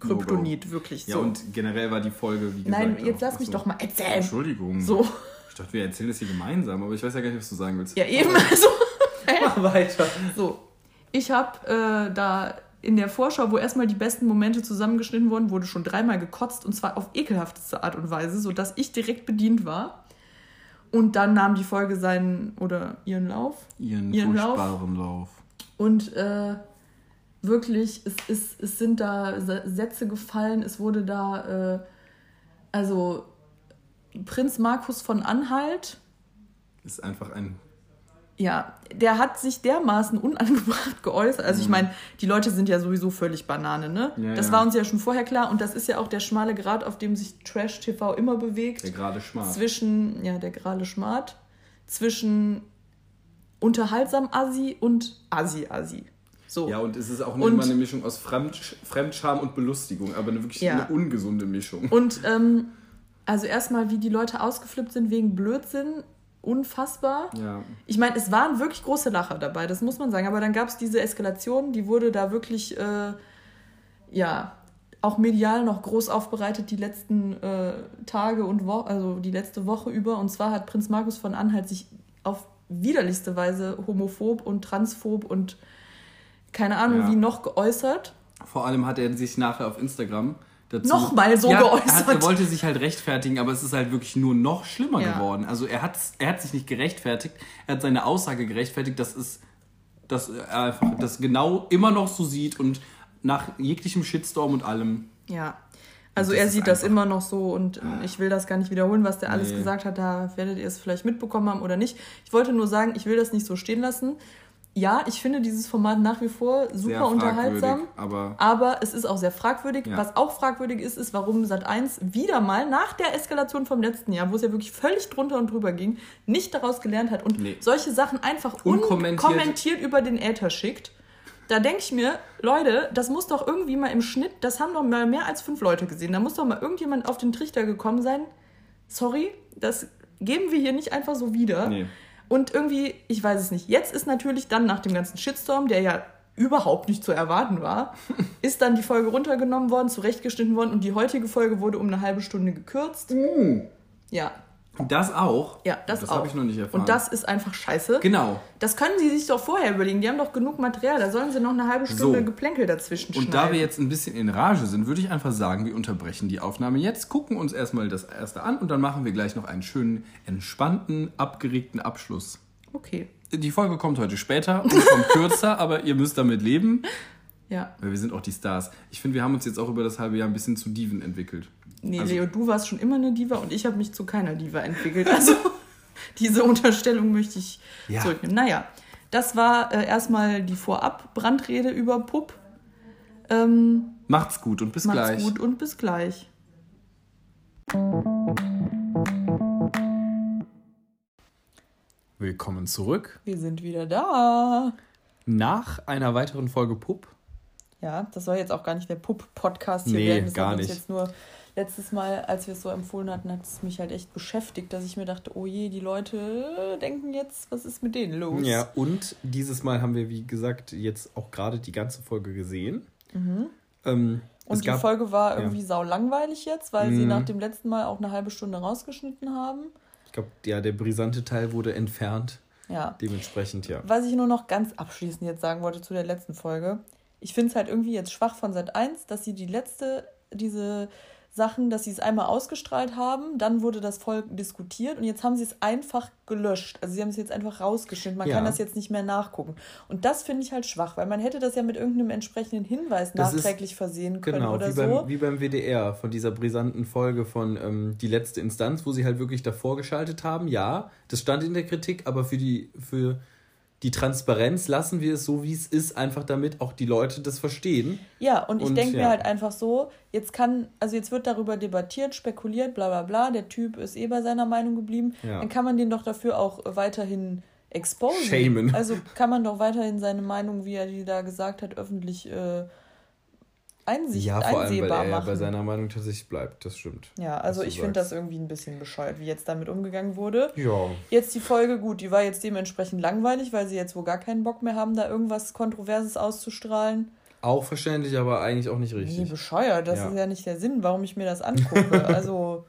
[SPEAKER 3] Kryptonit, wirklich.
[SPEAKER 2] Ja,
[SPEAKER 3] so.
[SPEAKER 2] und generell war die Folge, wie gesagt.
[SPEAKER 3] Nein, jetzt lass mich
[SPEAKER 2] Achso.
[SPEAKER 3] doch mal erzählen.
[SPEAKER 2] Entschuldigung.
[SPEAKER 3] So,
[SPEAKER 2] Ich dachte, wir erzählen das hier gemeinsam, aber ich weiß ja gar nicht, was du sagen willst.
[SPEAKER 3] ja eben, also.
[SPEAKER 2] Mach weiter.
[SPEAKER 3] So, ich habe äh, da in der Vorschau, wo erstmal die besten Momente zusammengeschnitten wurden, wurde schon dreimal gekotzt und zwar auf ekelhafteste Art und Weise, sodass ich direkt bedient war. Und dann nahm die Folge seinen oder ihren Lauf.
[SPEAKER 2] Ihren,
[SPEAKER 3] Ihren Lauf.
[SPEAKER 2] furchtbaren Lauf.
[SPEAKER 3] Und äh, wirklich, es, es, es sind da Sätze gefallen, es wurde da, äh, also Prinz Markus von Anhalt,
[SPEAKER 2] Ist einfach ein.
[SPEAKER 3] ja, der hat sich dermaßen unangebracht geäußert. Also ich meine, die Leute sind ja sowieso völlig Banane, ne?
[SPEAKER 2] Ja,
[SPEAKER 3] das
[SPEAKER 2] ja.
[SPEAKER 3] war uns ja schon vorher klar und das ist ja auch der schmale Grat, auf dem sich Trash TV immer bewegt.
[SPEAKER 2] Der gerade Schmarr.
[SPEAKER 3] zwischen, ja, der gerade Schmart, zwischen unterhaltsam Assi und Assi-Assi. So.
[SPEAKER 2] Ja, und es ist auch nicht
[SPEAKER 3] Und-
[SPEAKER 2] mal eine Mischung aus Fremd, Fremdscham und Belustigung, aber eine wirklich
[SPEAKER 3] Ja.
[SPEAKER 2] eine ungesunde Mischung.
[SPEAKER 3] Und ähm, also erstmal, wie die Leute ausgeflippt sind wegen Blödsinn, unfassbar.
[SPEAKER 2] Ja.
[SPEAKER 3] Ich meine, es waren wirklich große Lacher dabei, das muss man sagen. Aber dann gab es diese Eskalation, die wurde da wirklich, äh, ja, auch medial noch groß aufbereitet die letzten äh, Tage und Wochen, also die letzte Woche über. Und zwar hat Prinz Markus von Anhalt sich auf widerlichste Weise homophob und transphob und keine Ahnung
[SPEAKER 2] Ja.
[SPEAKER 3] wie noch geäußert.
[SPEAKER 2] Vor allem hat er sich nachher auf Instagram dazu.
[SPEAKER 3] Nochmal so
[SPEAKER 2] ja,
[SPEAKER 3] geäußert.
[SPEAKER 2] Er, hat, er wollte sich halt rechtfertigen, aber es ist halt wirklich nur noch schlimmer
[SPEAKER 3] Ja.
[SPEAKER 2] geworden. Also er hat, er hat sich nicht gerechtfertigt, er hat seine Aussage gerechtfertigt, dass es dass er einfach das genau immer noch so sieht und nach jeglichem Shitstorm und allem.
[SPEAKER 3] Ja. Also er sieht das immer noch so und ich will das gar nicht wiederholen, was der alles
[SPEAKER 2] Nee.
[SPEAKER 3] gesagt hat. Da werdet ihr es vielleicht mitbekommen haben oder nicht. Ich wollte nur sagen, ich will das nicht so stehen lassen. Ja, ich finde dieses Format nach wie vor super unterhaltsam.
[SPEAKER 2] aber
[SPEAKER 3] Aber es ist auch sehr fragwürdig.
[SPEAKER 2] Ja.
[SPEAKER 3] Was auch fragwürdig ist, ist, warum Sat1 wieder mal nach der Eskalation vom letzten Jahr, wo es ja wirklich völlig drunter und drüber ging, nicht daraus gelernt hat und
[SPEAKER 2] Nee.
[SPEAKER 3] solche Sachen einfach
[SPEAKER 2] Unkommentiert.
[SPEAKER 3] unkommentiert über den Äther schickt. Da denke ich mir, Leute, das muss doch irgendwie mal im Schnitt, das haben doch mal mehr als fünf Leute gesehen. Da muss doch mal irgendjemand auf den Trichter gekommen sein. Sorry, das geben wir hier nicht einfach so wieder.
[SPEAKER 2] Nee.
[SPEAKER 3] Und irgendwie, ich weiß es nicht. Jetzt ist natürlich dann nach dem ganzen Shitstorm, der ja überhaupt nicht zu erwarten war, ist dann die Folge runtergenommen worden, zurechtgeschnitten worden und die heutige Folge wurde um eine halbe Stunde gekürzt. Ja,
[SPEAKER 2] das auch.
[SPEAKER 3] ja, das,
[SPEAKER 2] das
[SPEAKER 3] auch.
[SPEAKER 2] habe ich noch nicht erfahren.
[SPEAKER 3] Und das ist einfach scheiße.
[SPEAKER 2] genau.
[SPEAKER 3] Das können sie sich doch vorher überlegen. Die haben doch genug Material. Da sollen sie noch eine halbe Stunde
[SPEAKER 2] So.
[SPEAKER 3] Geplänkel dazwischen
[SPEAKER 2] Und
[SPEAKER 3] schneiden.
[SPEAKER 2] da wir jetzt ein bisschen in Rage sind, würde ich einfach sagen, wir unterbrechen die Aufnahme jetzt, gucken uns erstmal das erste an und dann machen wir gleich noch einen schönen, entspannten, abgeregten Abschluss.
[SPEAKER 3] Okay,
[SPEAKER 2] Die Folge kommt heute später und kommt kürzer, aber ihr müsst damit leben,
[SPEAKER 3] ja.
[SPEAKER 2] weil wir sind auch die Stars. Ich finde, wir haben uns jetzt auch über das halbe Jahr ein bisschen zu Diven entwickelt.
[SPEAKER 3] Nee,
[SPEAKER 2] Also-
[SPEAKER 3] Leo, du warst schon immer eine Diva und ich habe mich zu keiner Diva entwickelt. Also diese Unterstellung möchte ich
[SPEAKER 2] Ja.
[SPEAKER 3] zurücknehmen. Naja, das war äh, erstmal die Vorab-Brandrede über Pup. Ähm,
[SPEAKER 2] Macht's gut und bis
[SPEAKER 3] macht's
[SPEAKER 2] gleich.
[SPEAKER 3] gut und bis gleich.
[SPEAKER 2] Willkommen zurück.
[SPEAKER 3] Wir sind wieder da.
[SPEAKER 2] Nach einer weiteren Folge Pup.
[SPEAKER 3] Ja, das soll jetzt auch gar nicht der Pup-Podcast hier
[SPEAKER 2] Nee,
[SPEAKER 3] werden. Das
[SPEAKER 2] gar nicht.
[SPEAKER 3] jetzt nur letztes Mal, als wir es so empfohlen hatten, hat es mich halt echt beschäftigt, dass ich mir dachte, oh je, die Leute denken jetzt, was ist mit denen los?
[SPEAKER 2] Ja, und dieses Mal haben wir, wie gesagt, jetzt auch gerade die ganze Folge gesehen. Ähm, es
[SPEAKER 3] Mhm. Und die
[SPEAKER 2] gab-
[SPEAKER 3] Folge war
[SPEAKER 2] ja.
[SPEAKER 3] irgendwie sau langweilig jetzt, weil sie
[SPEAKER 2] Mhm.
[SPEAKER 3] nach dem letzten Mal auch eine halbe Stunde rausgeschnitten haben.
[SPEAKER 2] Ich glaube, ja, der brisante Teil wurde entfernt.
[SPEAKER 3] Ja.
[SPEAKER 2] Dementsprechend, ja.
[SPEAKER 3] Was ich nur noch ganz abschließend jetzt sagen wollte zu der letzten Folge. Ich finde es halt irgendwie jetzt schwach von Sat 1, dass sie die letzte, diese Sachen, dass sie es einmal ausgestrahlt haben, dann wurde das voll diskutiert und jetzt haben sie es einfach gelöscht. Also sie haben es jetzt einfach rausgeschnitten. Man
[SPEAKER 2] Ja.
[SPEAKER 3] kann das jetzt nicht mehr nachgucken. Und das finde ich halt schwach, weil man hätte das ja mit irgendeinem entsprechenden Hinweis
[SPEAKER 2] Das ist-
[SPEAKER 3] nachträglich versehen können
[SPEAKER 2] Genau,
[SPEAKER 3] oder
[SPEAKER 2] wie,
[SPEAKER 3] so.
[SPEAKER 2] beim, wie beim WDR, von dieser brisanten Folge von ähm, Die letzte Instanz, wo sie halt wirklich davor geschaltet haben. Ja, das stand in der Kritik, aber für die, für die Transparenz lassen wir es so, wie es ist, einfach damit auch die Leute das verstehen.
[SPEAKER 3] Ja, und ich denke mir
[SPEAKER 2] ja.
[SPEAKER 3] halt einfach so, jetzt kann, also jetzt wird darüber debattiert, spekuliert, bla bla bla, der Typ ist eh bei seiner Meinung geblieben,
[SPEAKER 2] Ja.
[SPEAKER 3] dann kann man den doch dafür auch weiterhin exposen.
[SPEAKER 2] Shamen.
[SPEAKER 3] Also kann man doch weiterhin seine Meinung, wie er die da gesagt hat, öffentlich äh, Einsicht,
[SPEAKER 2] Ja, vor allem, weil
[SPEAKER 3] einsehbar
[SPEAKER 2] er
[SPEAKER 3] machen.
[SPEAKER 2] bei seiner Meinung tatsächlich bleibt. Das stimmt.
[SPEAKER 3] ja, also ich finde das irgendwie ein bisschen bescheuert, wie jetzt damit umgegangen wurde.
[SPEAKER 2] Ja.
[SPEAKER 3] Jetzt die Folge, gut, die war jetzt dementsprechend langweilig, weil sie jetzt wohl gar keinen Bock mehr haben, da irgendwas Kontroverses auszustrahlen.
[SPEAKER 2] Auch verständlich, aber eigentlich auch nicht
[SPEAKER 3] Nee,
[SPEAKER 2] richtig.
[SPEAKER 3] bescheuert, das
[SPEAKER 2] Ja.
[SPEAKER 3] ist ja nicht der Sinn, warum ich mir das angucke. Also,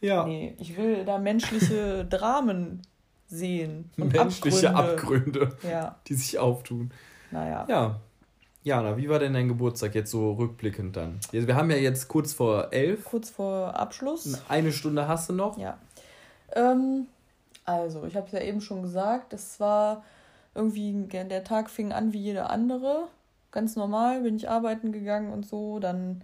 [SPEAKER 2] Ja.
[SPEAKER 3] nee, ich will da menschliche Dramen sehen. Und
[SPEAKER 2] Menschliche
[SPEAKER 3] Abgründe.
[SPEAKER 2] Abgründe,
[SPEAKER 3] Ja,
[SPEAKER 2] die sich auftun.
[SPEAKER 3] naja.
[SPEAKER 2] Ja. Jana, wie war denn dein Geburtstag jetzt so rückblickend dann? Wir haben ja jetzt kurz vor elf.
[SPEAKER 3] Kurz vor Abschluss.
[SPEAKER 2] Eine Stunde hast du noch.
[SPEAKER 3] Ja. Ähm, also, ich habe es ja eben schon gesagt, es war irgendwie, der Tag fing an wie jeder andere. Ganz normal, bin ich arbeiten gegangen und so. Dann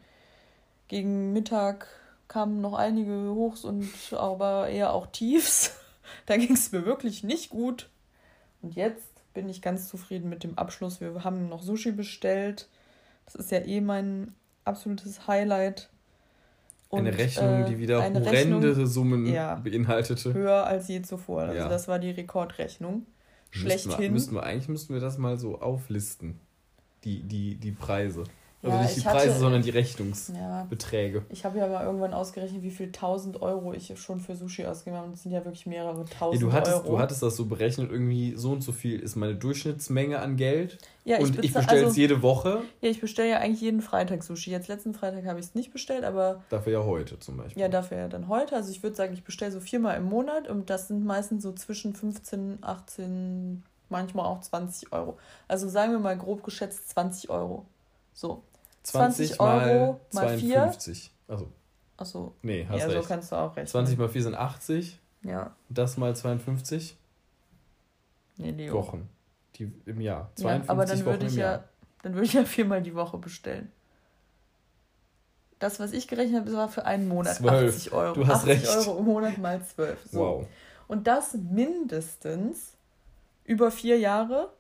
[SPEAKER 3] gegen Mittag kamen noch einige Hochs und aber eher auch Tiefs. Da ging es mir wirklich nicht gut. Und jetzt bin ich ganz zufrieden mit dem Abschluss. Wir haben noch Sushi bestellt. Das ist ja eh mein absolutes Highlight.
[SPEAKER 2] eine
[SPEAKER 3] Und,
[SPEAKER 2] Rechnung,
[SPEAKER 3] äh,
[SPEAKER 2] die wieder
[SPEAKER 3] eine
[SPEAKER 2] horrende
[SPEAKER 3] Rechnung
[SPEAKER 2] Summen
[SPEAKER 3] Ja.
[SPEAKER 2] beinhaltete.
[SPEAKER 3] höher als je zuvor. Also
[SPEAKER 2] Ja.
[SPEAKER 3] das war die Rekordrechnung.
[SPEAKER 2] Müssten wir,
[SPEAKER 3] Schlechthin.
[SPEAKER 2] müssten wir, eigentlich müssten wir das mal so auflisten. Die, die, die Preise. Also
[SPEAKER 3] Ja,
[SPEAKER 2] nicht die
[SPEAKER 3] ich
[SPEAKER 2] Preise,
[SPEAKER 3] hatte-
[SPEAKER 2] sondern die Rechnungsbeträge.
[SPEAKER 3] Ja, ich habe ja mal irgendwann ausgerechnet, wie viel 1000 Euro ich schon für Sushi ausgegeben habe. Das sind ja wirklich mehrere
[SPEAKER 2] Ja,
[SPEAKER 3] tausend
[SPEAKER 2] du, hattest,
[SPEAKER 3] Euro.
[SPEAKER 2] du hattest das so berechnet, irgendwie so und so viel ist meine Durchschnittsmenge an Geld.
[SPEAKER 3] ja,
[SPEAKER 2] und ich bestelle es
[SPEAKER 3] also,
[SPEAKER 2] jede Woche.
[SPEAKER 3] Ja, ich bestelle ja eigentlich jeden Freitag Sushi. Jetzt letzten Freitag habe ich es nicht bestellt, aber
[SPEAKER 2] Dafür ja heute zum Beispiel.
[SPEAKER 3] ja, dafür ja dann heute. Also ich würde sagen, ich bestelle so viermal im Monat und das sind meistens so zwischen 15, 18, manchmal auch 20 Euro. Also sagen wir mal grob geschätzt 20 Euro. So. 20 Euro mal vier.
[SPEAKER 2] 52. Also,
[SPEAKER 3] Achso.
[SPEAKER 2] nee, hast
[SPEAKER 3] Ja, so
[SPEAKER 2] recht.
[SPEAKER 3] kannst du auch rechnen.
[SPEAKER 2] 20 mal 4 sind 80.
[SPEAKER 3] Ja.
[SPEAKER 2] Das mal 52
[SPEAKER 3] Nee, Leo.
[SPEAKER 2] Wochen. Die im Jahr.
[SPEAKER 3] Ja,
[SPEAKER 2] 52
[SPEAKER 3] aber dann
[SPEAKER 2] Wochen
[SPEAKER 3] würde ich
[SPEAKER 2] im
[SPEAKER 3] ja,
[SPEAKER 2] Jahr.
[SPEAKER 3] dann würde ich ja viermal die Woche bestellen. Das, was ich gerechnet habe, war für einen Monat
[SPEAKER 2] Zwölf.
[SPEAKER 3] 80 Euro.
[SPEAKER 2] Du hast
[SPEAKER 3] 80
[SPEAKER 2] recht.
[SPEAKER 3] Euro im Monat mal 12. So.
[SPEAKER 2] Wow.
[SPEAKER 3] Und das mindestens über vier Jahre,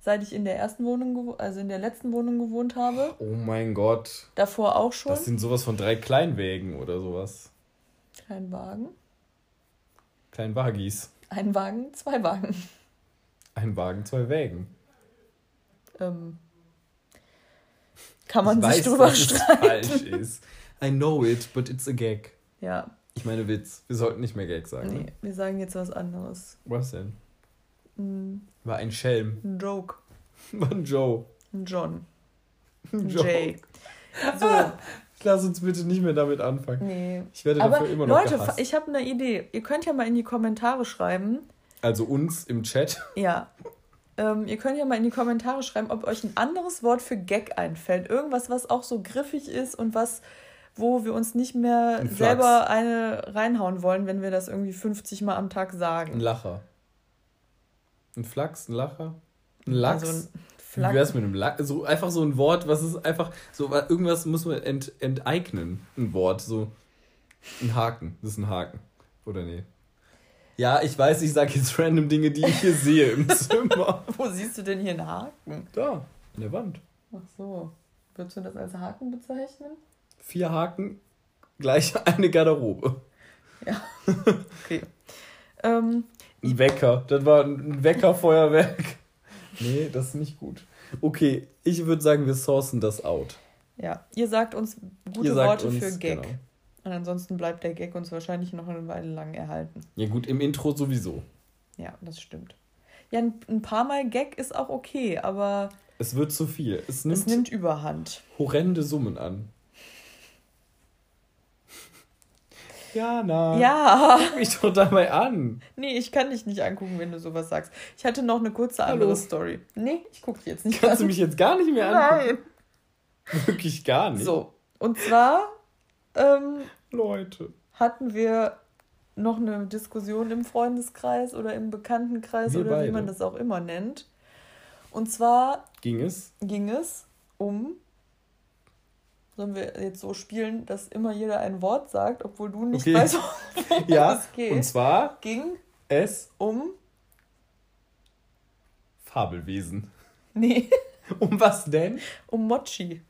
[SPEAKER 3] seit ich in der ersten Wohnung, also in der letzten Wohnung gewohnt habe.
[SPEAKER 2] Oh mein Gott.
[SPEAKER 3] Davor auch schon.
[SPEAKER 2] Das sind sowas von drei Kleinwägen oder sowas.
[SPEAKER 3] Kein Wagen.
[SPEAKER 2] Kleinwagis.
[SPEAKER 3] Ein Wagen, zwei Wagen.
[SPEAKER 2] Ein Wagen, zwei Wägen.
[SPEAKER 3] Ähm, kann man
[SPEAKER 2] ich
[SPEAKER 3] sich
[SPEAKER 2] weiß,
[SPEAKER 3] drüber
[SPEAKER 2] dass es
[SPEAKER 3] streiten.
[SPEAKER 2] falsch ist. I know it, but it's a gag.
[SPEAKER 3] Ja,
[SPEAKER 2] Ich meine Witz. Wir sollten nicht mehr Gag sagen.
[SPEAKER 3] nee,
[SPEAKER 2] Ne?
[SPEAKER 3] wir sagen jetzt was anderes.
[SPEAKER 2] Was denn?
[SPEAKER 3] Ein,
[SPEAKER 2] War ein Schelm.
[SPEAKER 3] ein Joke.
[SPEAKER 2] War ein Joe.
[SPEAKER 3] Ein John.
[SPEAKER 2] Ein
[SPEAKER 3] Ein
[SPEAKER 2] Joe.
[SPEAKER 3] Jay. So,
[SPEAKER 2] Lass uns bitte nicht mehr damit anfangen.
[SPEAKER 3] nee.
[SPEAKER 2] Ich werde
[SPEAKER 3] Aber
[SPEAKER 2] dafür immer noch
[SPEAKER 3] Leute,
[SPEAKER 2] gehasst.
[SPEAKER 3] ich habe eine Idee. Ihr könnt ja mal in die Kommentare schreiben.
[SPEAKER 2] Also uns im Chat.
[SPEAKER 3] Ja. Ähm, ihr könnt ja mal in die Kommentare schreiben, ob euch ein anderes Wort für Gag einfällt. Irgendwas, was auch so griffig ist und was, wo wir uns nicht mehr
[SPEAKER 2] Ein Flachs.
[SPEAKER 3] selber eine reinhauen wollen, wenn wir das irgendwie 50 Mal am Tag
[SPEAKER 2] Ein
[SPEAKER 3] sagen.
[SPEAKER 2] Lacher. Ein Flachs, ein Lacher. Ein Lachs.
[SPEAKER 3] Also ein
[SPEAKER 2] Wie
[SPEAKER 3] Flachs.
[SPEAKER 2] wär's mit einem Lachs? So einfach so ein Wort, was ist einfach so irgendwas muss man ent, enteignen. Ein Wort, so ein Haken. Das ist ein Haken. Oder nee? Ja, ich weiß, ich sage jetzt random Dinge, die ich hier sehe im Zimmer.
[SPEAKER 3] Wo siehst du denn hier einen Haken?
[SPEAKER 2] Da, an der Wand.
[SPEAKER 3] Ach so. Würdest du das als Haken bezeichnen?
[SPEAKER 2] Vier Haken, gleich eine Garderobe.
[SPEAKER 3] Okay. Ähm,
[SPEAKER 2] Ein Wecker. Das war ein Weckerfeuerwerk. Nee, das ist nicht gut. Okay, ich würde sagen, wir sourcen das out.
[SPEAKER 3] ja, ihr sagt uns gute
[SPEAKER 2] sagt
[SPEAKER 3] Worte
[SPEAKER 2] uns,
[SPEAKER 3] für Gag.
[SPEAKER 2] genau.
[SPEAKER 3] Und ansonsten bleibt der Gag uns wahrscheinlich noch eine Weile lang erhalten.
[SPEAKER 2] Ja gut, im Intro sowieso.
[SPEAKER 3] Ja, das stimmt. Ja, ein, ein paar Mal Gag ist auch okay, aber
[SPEAKER 2] Es wird zu viel. Es nimmt,
[SPEAKER 3] es nimmt Überhand.
[SPEAKER 2] horrende Summen an. Jana.
[SPEAKER 3] Ja,
[SPEAKER 2] Guck mich doch dabei an.
[SPEAKER 3] nee, ich kann dich nicht angucken, wenn du sowas sagst. Ich hatte noch eine kurze
[SPEAKER 2] Hallo.
[SPEAKER 3] andere Story. Nee, ich gucke jetzt nicht
[SPEAKER 2] Kannst du
[SPEAKER 3] an.
[SPEAKER 2] mich jetzt gar nicht mehr angucken?
[SPEAKER 3] Nein.
[SPEAKER 2] Wirklich gar nicht.
[SPEAKER 3] So, und zwar ähm,
[SPEAKER 2] Leute.
[SPEAKER 3] hatten wir noch eine Diskussion im Freundeskreis oder im Bekanntenkreis
[SPEAKER 2] Wir
[SPEAKER 3] oder wie
[SPEAKER 2] beide.
[SPEAKER 3] man das auch immer nennt. Und zwar
[SPEAKER 2] Ging es?
[SPEAKER 3] ging es um, sollen wir jetzt so spielen, dass immer jeder ein Wort sagt, obwohl du nicht
[SPEAKER 2] Okay.
[SPEAKER 3] weißt, worum
[SPEAKER 2] Ja.
[SPEAKER 3] es geht.
[SPEAKER 2] Und zwar
[SPEAKER 3] ging
[SPEAKER 2] es
[SPEAKER 3] um,
[SPEAKER 2] Fabelwesen.
[SPEAKER 3] nee,
[SPEAKER 2] Um was denn?
[SPEAKER 3] um Mochi.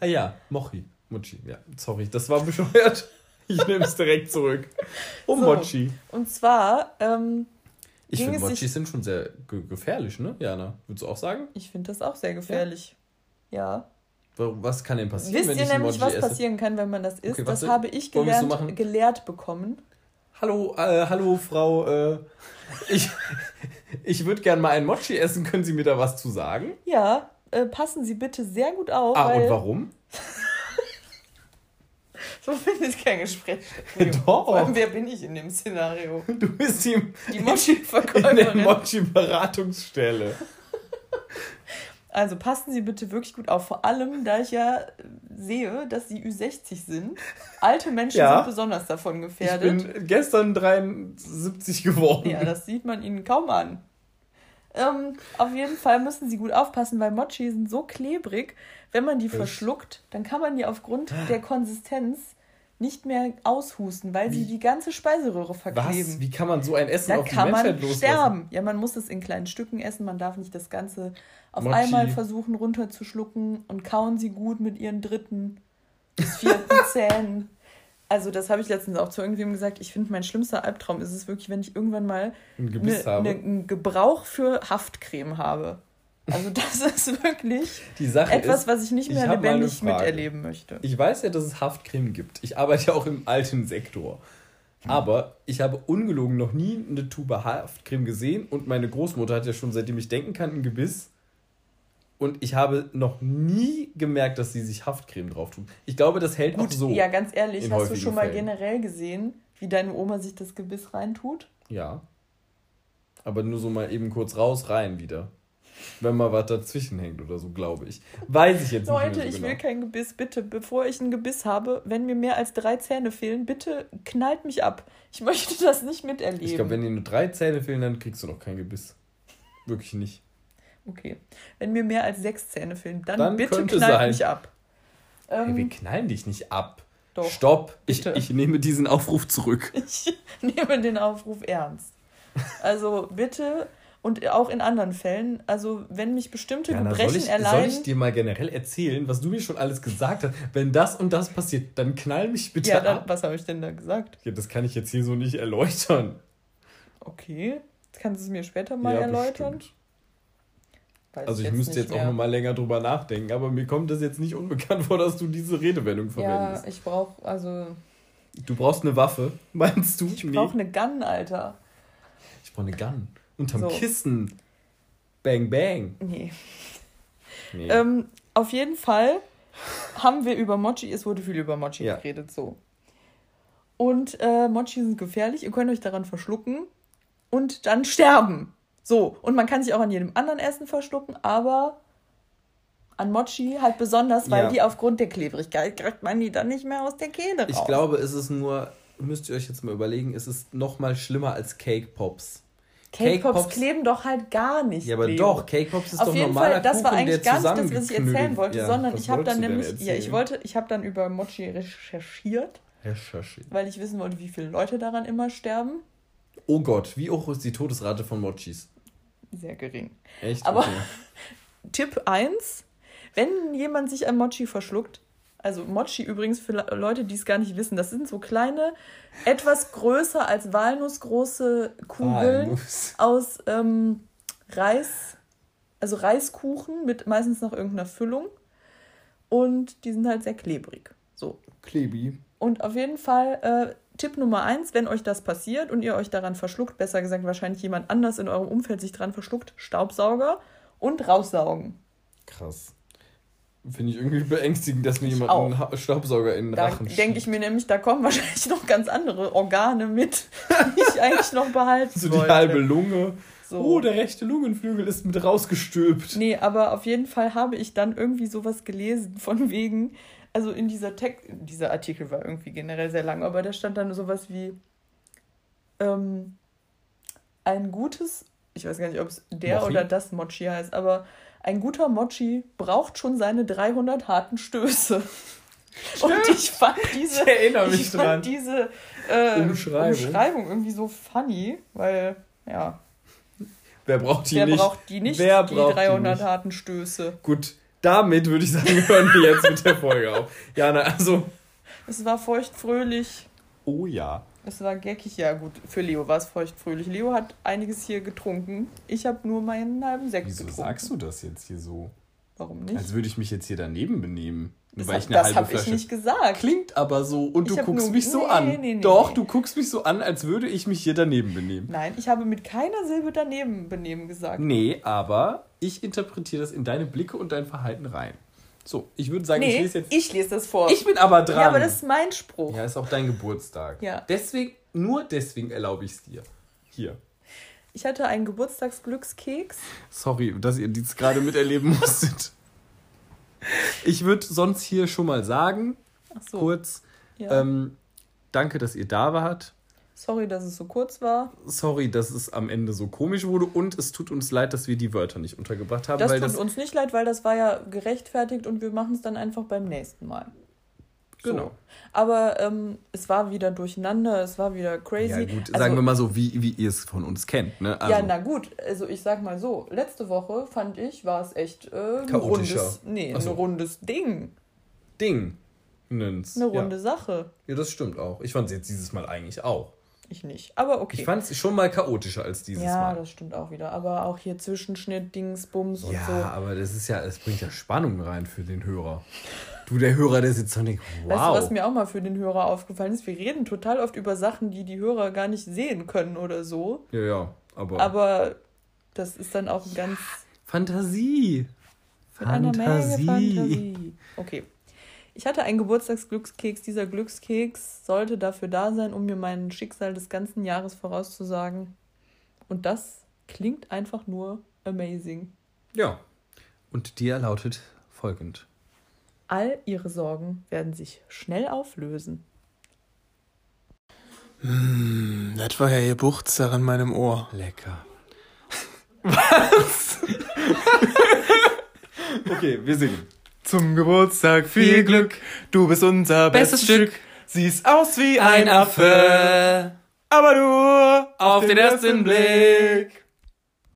[SPEAKER 2] Ah ja, Mochi. Mochi, ja. Sorry, das war bescheuert. Ich nehme es direkt zurück. Um
[SPEAKER 3] So.
[SPEAKER 2] Mochi.
[SPEAKER 3] Und zwar, ähm,
[SPEAKER 2] Ich finde,
[SPEAKER 3] es sich-
[SPEAKER 2] Mochis sind schon sehr ge gefährlich, ne, Jana? Würdest du auch sagen?
[SPEAKER 3] ich finde das auch sehr gefährlich. Ja.
[SPEAKER 2] Was kann denn passieren,
[SPEAKER 3] Wisst
[SPEAKER 2] wenn
[SPEAKER 3] ihr
[SPEAKER 2] ich
[SPEAKER 3] nämlich,
[SPEAKER 2] Emoji
[SPEAKER 3] was
[SPEAKER 2] esse?
[SPEAKER 3] passieren kann, wenn man das isst?
[SPEAKER 2] Okay,
[SPEAKER 3] das habe ich
[SPEAKER 2] so
[SPEAKER 3] gelernt,
[SPEAKER 2] machen?
[SPEAKER 3] gelehrt bekommen.
[SPEAKER 2] Hallo, äh, hallo Frau, äh, ich, ich würde gerne mal ein Mochi essen. Können Sie mir da was zu sagen?
[SPEAKER 3] Ja, äh, passen Sie bitte sehr gut auf.
[SPEAKER 2] ah,
[SPEAKER 3] weil
[SPEAKER 2] und warum?
[SPEAKER 3] So findet kein Gespräch.
[SPEAKER 2] Doch.
[SPEAKER 3] Vor allem, wer bin ich in dem Szenario?
[SPEAKER 2] Du bist die,
[SPEAKER 3] Die
[SPEAKER 2] in der
[SPEAKER 3] Mochi-Verkäuferin.
[SPEAKER 2] Mochi-Beratungsstelle.
[SPEAKER 3] Also passen Sie bitte wirklich gut auf. Vor allem, da ich ja sehe, dass Sie Ü60 sind. Alte Menschen
[SPEAKER 2] Ja.
[SPEAKER 3] sind besonders davon
[SPEAKER 2] Ich
[SPEAKER 3] gefährdet.
[SPEAKER 2] bin gestern 73 geworden.
[SPEAKER 3] Ja, das sieht man Ihnen kaum an. Ähm, auf jeden Fall müssen Sie gut aufpassen, weil Mochi sind so klebrig. Wenn man die verschluckt, dann kann man die aufgrund der Konsistenz nicht mehr aushusten, weil sie
[SPEAKER 2] Wie?
[SPEAKER 3] die ganze Speiseröhre verkleben.
[SPEAKER 2] Was? Wie kann man so ein Essen
[SPEAKER 3] Da
[SPEAKER 2] auf die
[SPEAKER 3] kann man
[SPEAKER 2] Menschheit loslassen?
[SPEAKER 3] sterben. Ja, man muss es in kleinen Stücken essen. Man darf nicht das Ganze auf
[SPEAKER 2] Mochi.
[SPEAKER 3] einmal versuchen runterzuschlucken und kauen sie gut mit ihren dritten bis vierten Zähnen. Also das habe ich letztens auch zu irgendwem gesagt. Ich finde, mein schlimmster Albtraum ist es wirklich, wenn ich irgendwann mal
[SPEAKER 2] Ein
[SPEAKER 3] ne, ne, einen Gebrauch für Haftcreme habe. Also das ist wirklich etwas,
[SPEAKER 2] ist,
[SPEAKER 3] was ich nicht
[SPEAKER 2] ich
[SPEAKER 3] mehr
[SPEAKER 2] eine
[SPEAKER 3] lebendig miterleben möchte.
[SPEAKER 2] Ich weiß ja, dass es Haftcreme gibt. Ich arbeite ja auch im alten Sektor. Aber ich habe ungelogen noch nie eine Tube Haftcreme gesehen und meine Großmutter hat ja schon, seitdem ich denken kann, ein Gebiss. Und ich habe noch nie gemerkt, dass sie sich Haftcreme drauf tut. Ich glaube, das hält auch
[SPEAKER 3] Gut,
[SPEAKER 2] so.
[SPEAKER 3] ja, ganz ehrlich, hast du schon mal
[SPEAKER 2] Fällen.
[SPEAKER 3] generell gesehen, wie deine Oma sich das Gebiss reintut?
[SPEAKER 2] Ja. Aber nur so mal eben kurz raus, rein wieder. Wenn mal was dazwischen hängt oder so, glaube ich. Weiß ich jetzt
[SPEAKER 3] Leute,
[SPEAKER 2] nicht mehr so
[SPEAKER 3] ich
[SPEAKER 2] genau.
[SPEAKER 3] will kein Gebiss. Bitte, bevor ich ein Gebiss habe, wenn mir mehr als drei Zähne fehlen, bitte knallt mich ab. Ich möchte das nicht miterleben.
[SPEAKER 2] Ich glaube, wenn dir nur drei Zähne fehlen, dann kriegst du noch kein Gebiss. Wirklich nicht.
[SPEAKER 3] Okay. Wenn mir mehr als sechs Zähne fehlen, dann,
[SPEAKER 2] Dann
[SPEAKER 3] bitte knallt
[SPEAKER 2] sein.
[SPEAKER 3] mich ab.
[SPEAKER 2] Hey,
[SPEAKER 3] Ähm,
[SPEAKER 2] wir knallen dich nicht ab.
[SPEAKER 3] Doch.
[SPEAKER 2] Stopp. Ich,
[SPEAKER 3] Bitte.
[SPEAKER 2] ich nehme diesen Aufruf zurück.
[SPEAKER 3] ich nehme den Aufruf ernst. Also bitte und auch in anderen Fällen, also wenn mich bestimmte
[SPEAKER 2] Jana, soll,
[SPEAKER 3] Gebrechen
[SPEAKER 2] ich, soll
[SPEAKER 3] erleiden,
[SPEAKER 2] ich dir mal generell erzählen, was du mir schon alles gesagt hast? Wenn das und das passiert, dann knall mich bitte
[SPEAKER 3] ja, dann,
[SPEAKER 2] ab.
[SPEAKER 3] was habe ich denn da gesagt?
[SPEAKER 2] Ja, das kann ich jetzt hier so nicht erläutern.
[SPEAKER 3] Okay, kannst du es mir später mal
[SPEAKER 2] ja,
[SPEAKER 3] erläutern?
[SPEAKER 2] bestimmt.
[SPEAKER 3] Weiß
[SPEAKER 2] Also ich
[SPEAKER 3] jetzt
[SPEAKER 2] müsste jetzt auch
[SPEAKER 3] mehr.
[SPEAKER 2] noch mal länger drüber nachdenken, aber mir kommt das jetzt nicht unbekannt vor, dass du diese Redewendung
[SPEAKER 3] Ja,
[SPEAKER 2] verwendest.
[SPEAKER 3] ich brauche also
[SPEAKER 2] Du brauchst eine Waffe, meinst du?
[SPEAKER 3] ich brauche eine Gun, Alter.
[SPEAKER 2] Ich brauche eine Gun. Unterm
[SPEAKER 3] So.
[SPEAKER 2] Kissen. Bang, bang.
[SPEAKER 3] Nee.
[SPEAKER 2] Nee.
[SPEAKER 3] Ähm, auf jeden Fall haben wir über Mochi, es wurde viel über Mochi
[SPEAKER 2] Ja.
[SPEAKER 3] geredet, so. Und äh, Mochi sind gefährlich, ihr könnt euch daran verschlucken und dann sterben. So, und man kann sich auch an jedem anderen Essen verschlucken, aber an Mochi halt besonders, weil
[SPEAKER 2] Ja.
[SPEAKER 3] die aufgrund der Klebrigkeit kriegt man die dann nicht mehr aus der Kehle raus.
[SPEAKER 2] Ich glaube, es ist nur, müsst ihr euch jetzt mal überlegen, es ist noch mal schlimmer als Cake Pops.
[SPEAKER 3] Cake Pops
[SPEAKER 2] Cake Pops-
[SPEAKER 3] kleben doch halt gar nicht.
[SPEAKER 2] Ja, aber
[SPEAKER 3] Leo.
[SPEAKER 2] doch, Cake Pops ist
[SPEAKER 3] Auf
[SPEAKER 2] doch
[SPEAKER 3] jeden
[SPEAKER 2] normaler
[SPEAKER 3] Fall, das war
[SPEAKER 2] Kuchen,
[SPEAKER 3] eigentlich
[SPEAKER 2] der
[SPEAKER 3] gar nicht das, was ich erzählen wollte,
[SPEAKER 2] Ja,
[SPEAKER 3] sondern ich habe dann nämlich, ja, ich wollte, ich habe dann über Mochi recherchiert,
[SPEAKER 2] Recherche.
[SPEAKER 3] weil ich wissen wollte, wie viele Leute daran immer sterben.
[SPEAKER 2] Oh Gott, wie hoch ist die Todesrate von Mochis?
[SPEAKER 3] Sehr gering.
[SPEAKER 2] Echt?
[SPEAKER 3] Aber-
[SPEAKER 2] Okay.
[SPEAKER 3] Tipp 1, wenn jemand sich ein Mochi verschluckt, also Mochi übrigens für Le- Leute, die es gar nicht wissen, das sind so kleine, etwas größer als Walnuss große Kugeln
[SPEAKER 2] Walnuss.
[SPEAKER 3] aus ähm, Reis, also Reiskuchen mit meistens noch irgendeiner Füllung. Und die sind halt sehr klebrig. So.
[SPEAKER 2] Klebi.
[SPEAKER 3] Und auf jeden Fall äh, Tipp Nummer eins, wenn euch das passiert und ihr euch daran verschluckt, besser gesagt wahrscheinlich jemand anders in eurem Umfeld sich daran verschluckt, Staubsauger und raussaugen.
[SPEAKER 2] Krass. Finde ich irgendwie beängstigend, dass mir
[SPEAKER 3] Ich
[SPEAKER 2] jemand
[SPEAKER 3] auch.
[SPEAKER 2] einen Staubsauger in den
[SPEAKER 3] Da
[SPEAKER 2] Rachen
[SPEAKER 3] denke ich mir nämlich, da kommen wahrscheinlich noch ganz andere Organe mit, die ich eigentlich noch behalten
[SPEAKER 2] So die
[SPEAKER 3] wollte.
[SPEAKER 2] halbe Lunge.
[SPEAKER 3] So.
[SPEAKER 2] Oh, der rechte Lungenflügel ist mit rausgestülpt.
[SPEAKER 3] Nee, aber auf jeden Fall habe ich dann irgendwie sowas gelesen, von wegen, also in dieser Text, dieser Artikel war irgendwie generell sehr lang, aber da stand dann sowas wie ähm, ein gutes, ich weiß gar nicht, ob es der
[SPEAKER 2] Mochi?
[SPEAKER 3] oder das Mochi heißt, aber ein guter Mochi braucht schon seine 300 harten Stöße. Und ich fand diese,
[SPEAKER 2] Ich erinnere mich
[SPEAKER 3] ich fand
[SPEAKER 2] dran.
[SPEAKER 3] diese äh,
[SPEAKER 2] Umschreibung.
[SPEAKER 3] Umschreibung irgendwie so funny, weil, ja,
[SPEAKER 2] Wer braucht die
[SPEAKER 3] wer
[SPEAKER 2] nicht?
[SPEAKER 3] braucht die nicht,
[SPEAKER 2] Wer
[SPEAKER 3] die
[SPEAKER 2] braucht die
[SPEAKER 3] 300
[SPEAKER 2] nicht?
[SPEAKER 3] harten Stöße?
[SPEAKER 2] Gut, damit würde ich sagen, hören wir jetzt mit der Folge auf. Jana, also.
[SPEAKER 3] Es war feuchtfröhlich.
[SPEAKER 2] Oh ja.
[SPEAKER 3] Es war geckig. Ja, gut, für Leo war es feuchtfröhlich. Leo hat einiges hier getrunken. Ich habe nur meinen halben Sekt
[SPEAKER 2] Wieso
[SPEAKER 3] getrunken.
[SPEAKER 2] sagst du das jetzt hier so?
[SPEAKER 3] Warum nicht?
[SPEAKER 2] Als würde ich mich jetzt hier daneben benehmen.
[SPEAKER 3] Das
[SPEAKER 2] weil
[SPEAKER 3] hab-
[SPEAKER 2] ich eine
[SPEAKER 3] das
[SPEAKER 2] halbe
[SPEAKER 3] hab ich
[SPEAKER 2] Flasche.
[SPEAKER 3] nicht gesagt.
[SPEAKER 2] Klingt aber so und
[SPEAKER 3] Ich
[SPEAKER 2] du guckst
[SPEAKER 3] nur-
[SPEAKER 2] mich so
[SPEAKER 3] Nee,
[SPEAKER 2] an.
[SPEAKER 3] nee, nee,
[SPEAKER 2] Doch,
[SPEAKER 3] nee.
[SPEAKER 2] du guckst mich so an, als würde ich mich hier daneben benehmen.
[SPEAKER 3] Nein, ich habe mit keiner Silbe daneben benehmen gesagt.
[SPEAKER 2] Nee, aber ich interpretiere das in deine Blicke und dein Verhalten rein. So, ich würde sagen, ich
[SPEAKER 3] Nee,
[SPEAKER 2] lese jetzt.
[SPEAKER 3] ich lese das vor.
[SPEAKER 2] Ich bin aber dran.
[SPEAKER 3] ja, aber das ist mein Spruch.
[SPEAKER 2] Ja, ist auch dein Geburtstag.
[SPEAKER 3] Ja.
[SPEAKER 2] Deswegen, nur deswegen erlaube ich es dir. Hier.
[SPEAKER 3] Ich hatte einen Geburtstagsglückskeks.
[SPEAKER 2] Sorry, dass ihr dies gerade miterleben musstet. Ich würde sonst hier schon mal sagen,
[SPEAKER 3] Ach so.
[SPEAKER 2] kurz,
[SPEAKER 3] ja.
[SPEAKER 2] ähm, danke, dass ihr da wart.
[SPEAKER 3] Sorry, dass es so kurz war.
[SPEAKER 2] Sorry, dass es am Ende so komisch wurde und es tut uns leid, dass wir die Wörter nicht untergebracht haben,
[SPEAKER 3] Das tut
[SPEAKER 2] das
[SPEAKER 3] uns nicht leid, weil das war ja gerechtfertigt und wir machen es dann einfach beim nächsten Mal. So.
[SPEAKER 2] Genau.
[SPEAKER 3] Aber ähm, es war wieder durcheinander, es war wieder crazy.
[SPEAKER 2] Ja, gut,
[SPEAKER 3] Also-
[SPEAKER 2] sagen wir mal so, wie, wie ihr es von uns kennt. Ne? Also,
[SPEAKER 3] ja, na gut, also ich sag mal so, letzte Woche fand ich, war es echt äh, ein rundes, nee,
[SPEAKER 2] so.
[SPEAKER 3] ein rundes Ding,
[SPEAKER 2] Ding. Nenn's.
[SPEAKER 3] eine runde
[SPEAKER 2] ja.
[SPEAKER 3] Sache.
[SPEAKER 2] ja, das stimmt auch. Ich fand es jetzt dieses Mal eigentlich auch.
[SPEAKER 3] Ich nicht, aber okay.
[SPEAKER 2] Ich fand es schon mal chaotischer als dieses
[SPEAKER 3] ja,
[SPEAKER 2] Mal.
[SPEAKER 3] das stimmt auch wieder. Aber auch hier Zwischenschnitt, Dings, Bums und
[SPEAKER 2] Ja,
[SPEAKER 3] so.
[SPEAKER 2] aber das ist ja, es bringt ja Spannung rein für den Hörer. Du, der Hörer, der sitzt und denkt, wow.
[SPEAKER 3] Weißt du, was mir auch mal für den Hörer aufgefallen ist? Wir reden total oft über Sachen, die die Hörer gar nicht sehen können oder so.
[SPEAKER 2] ja, ja, aber,
[SPEAKER 3] Aber das ist dann auch ein ganz
[SPEAKER 2] Fantasie.
[SPEAKER 3] Menge Fantasie. Okay. Ich hatte einen Geburtstagsglückskeks. Dieser Glückskeks sollte dafür da sein, um mir mein Schicksal des ganzen Jahres vorauszusagen. Und das klingt einfach nur amazing.
[SPEAKER 2] Ja. Und der lautet folgend.
[SPEAKER 3] All ihre Sorgen werden sich schnell auflösen.
[SPEAKER 1] Das war ja ihr Buchzer in meinem Ohr.
[SPEAKER 2] Lecker. Was? okay, wir singen.
[SPEAKER 1] Zum Geburtstag viel Glück, du bist unser bestes,
[SPEAKER 2] Bestes
[SPEAKER 1] Stück. Siehst aus wie
[SPEAKER 2] Ein
[SPEAKER 1] ein Affe,
[SPEAKER 2] Affe.
[SPEAKER 1] Aber nur
[SPEAKER 2] auf den ersten Blick.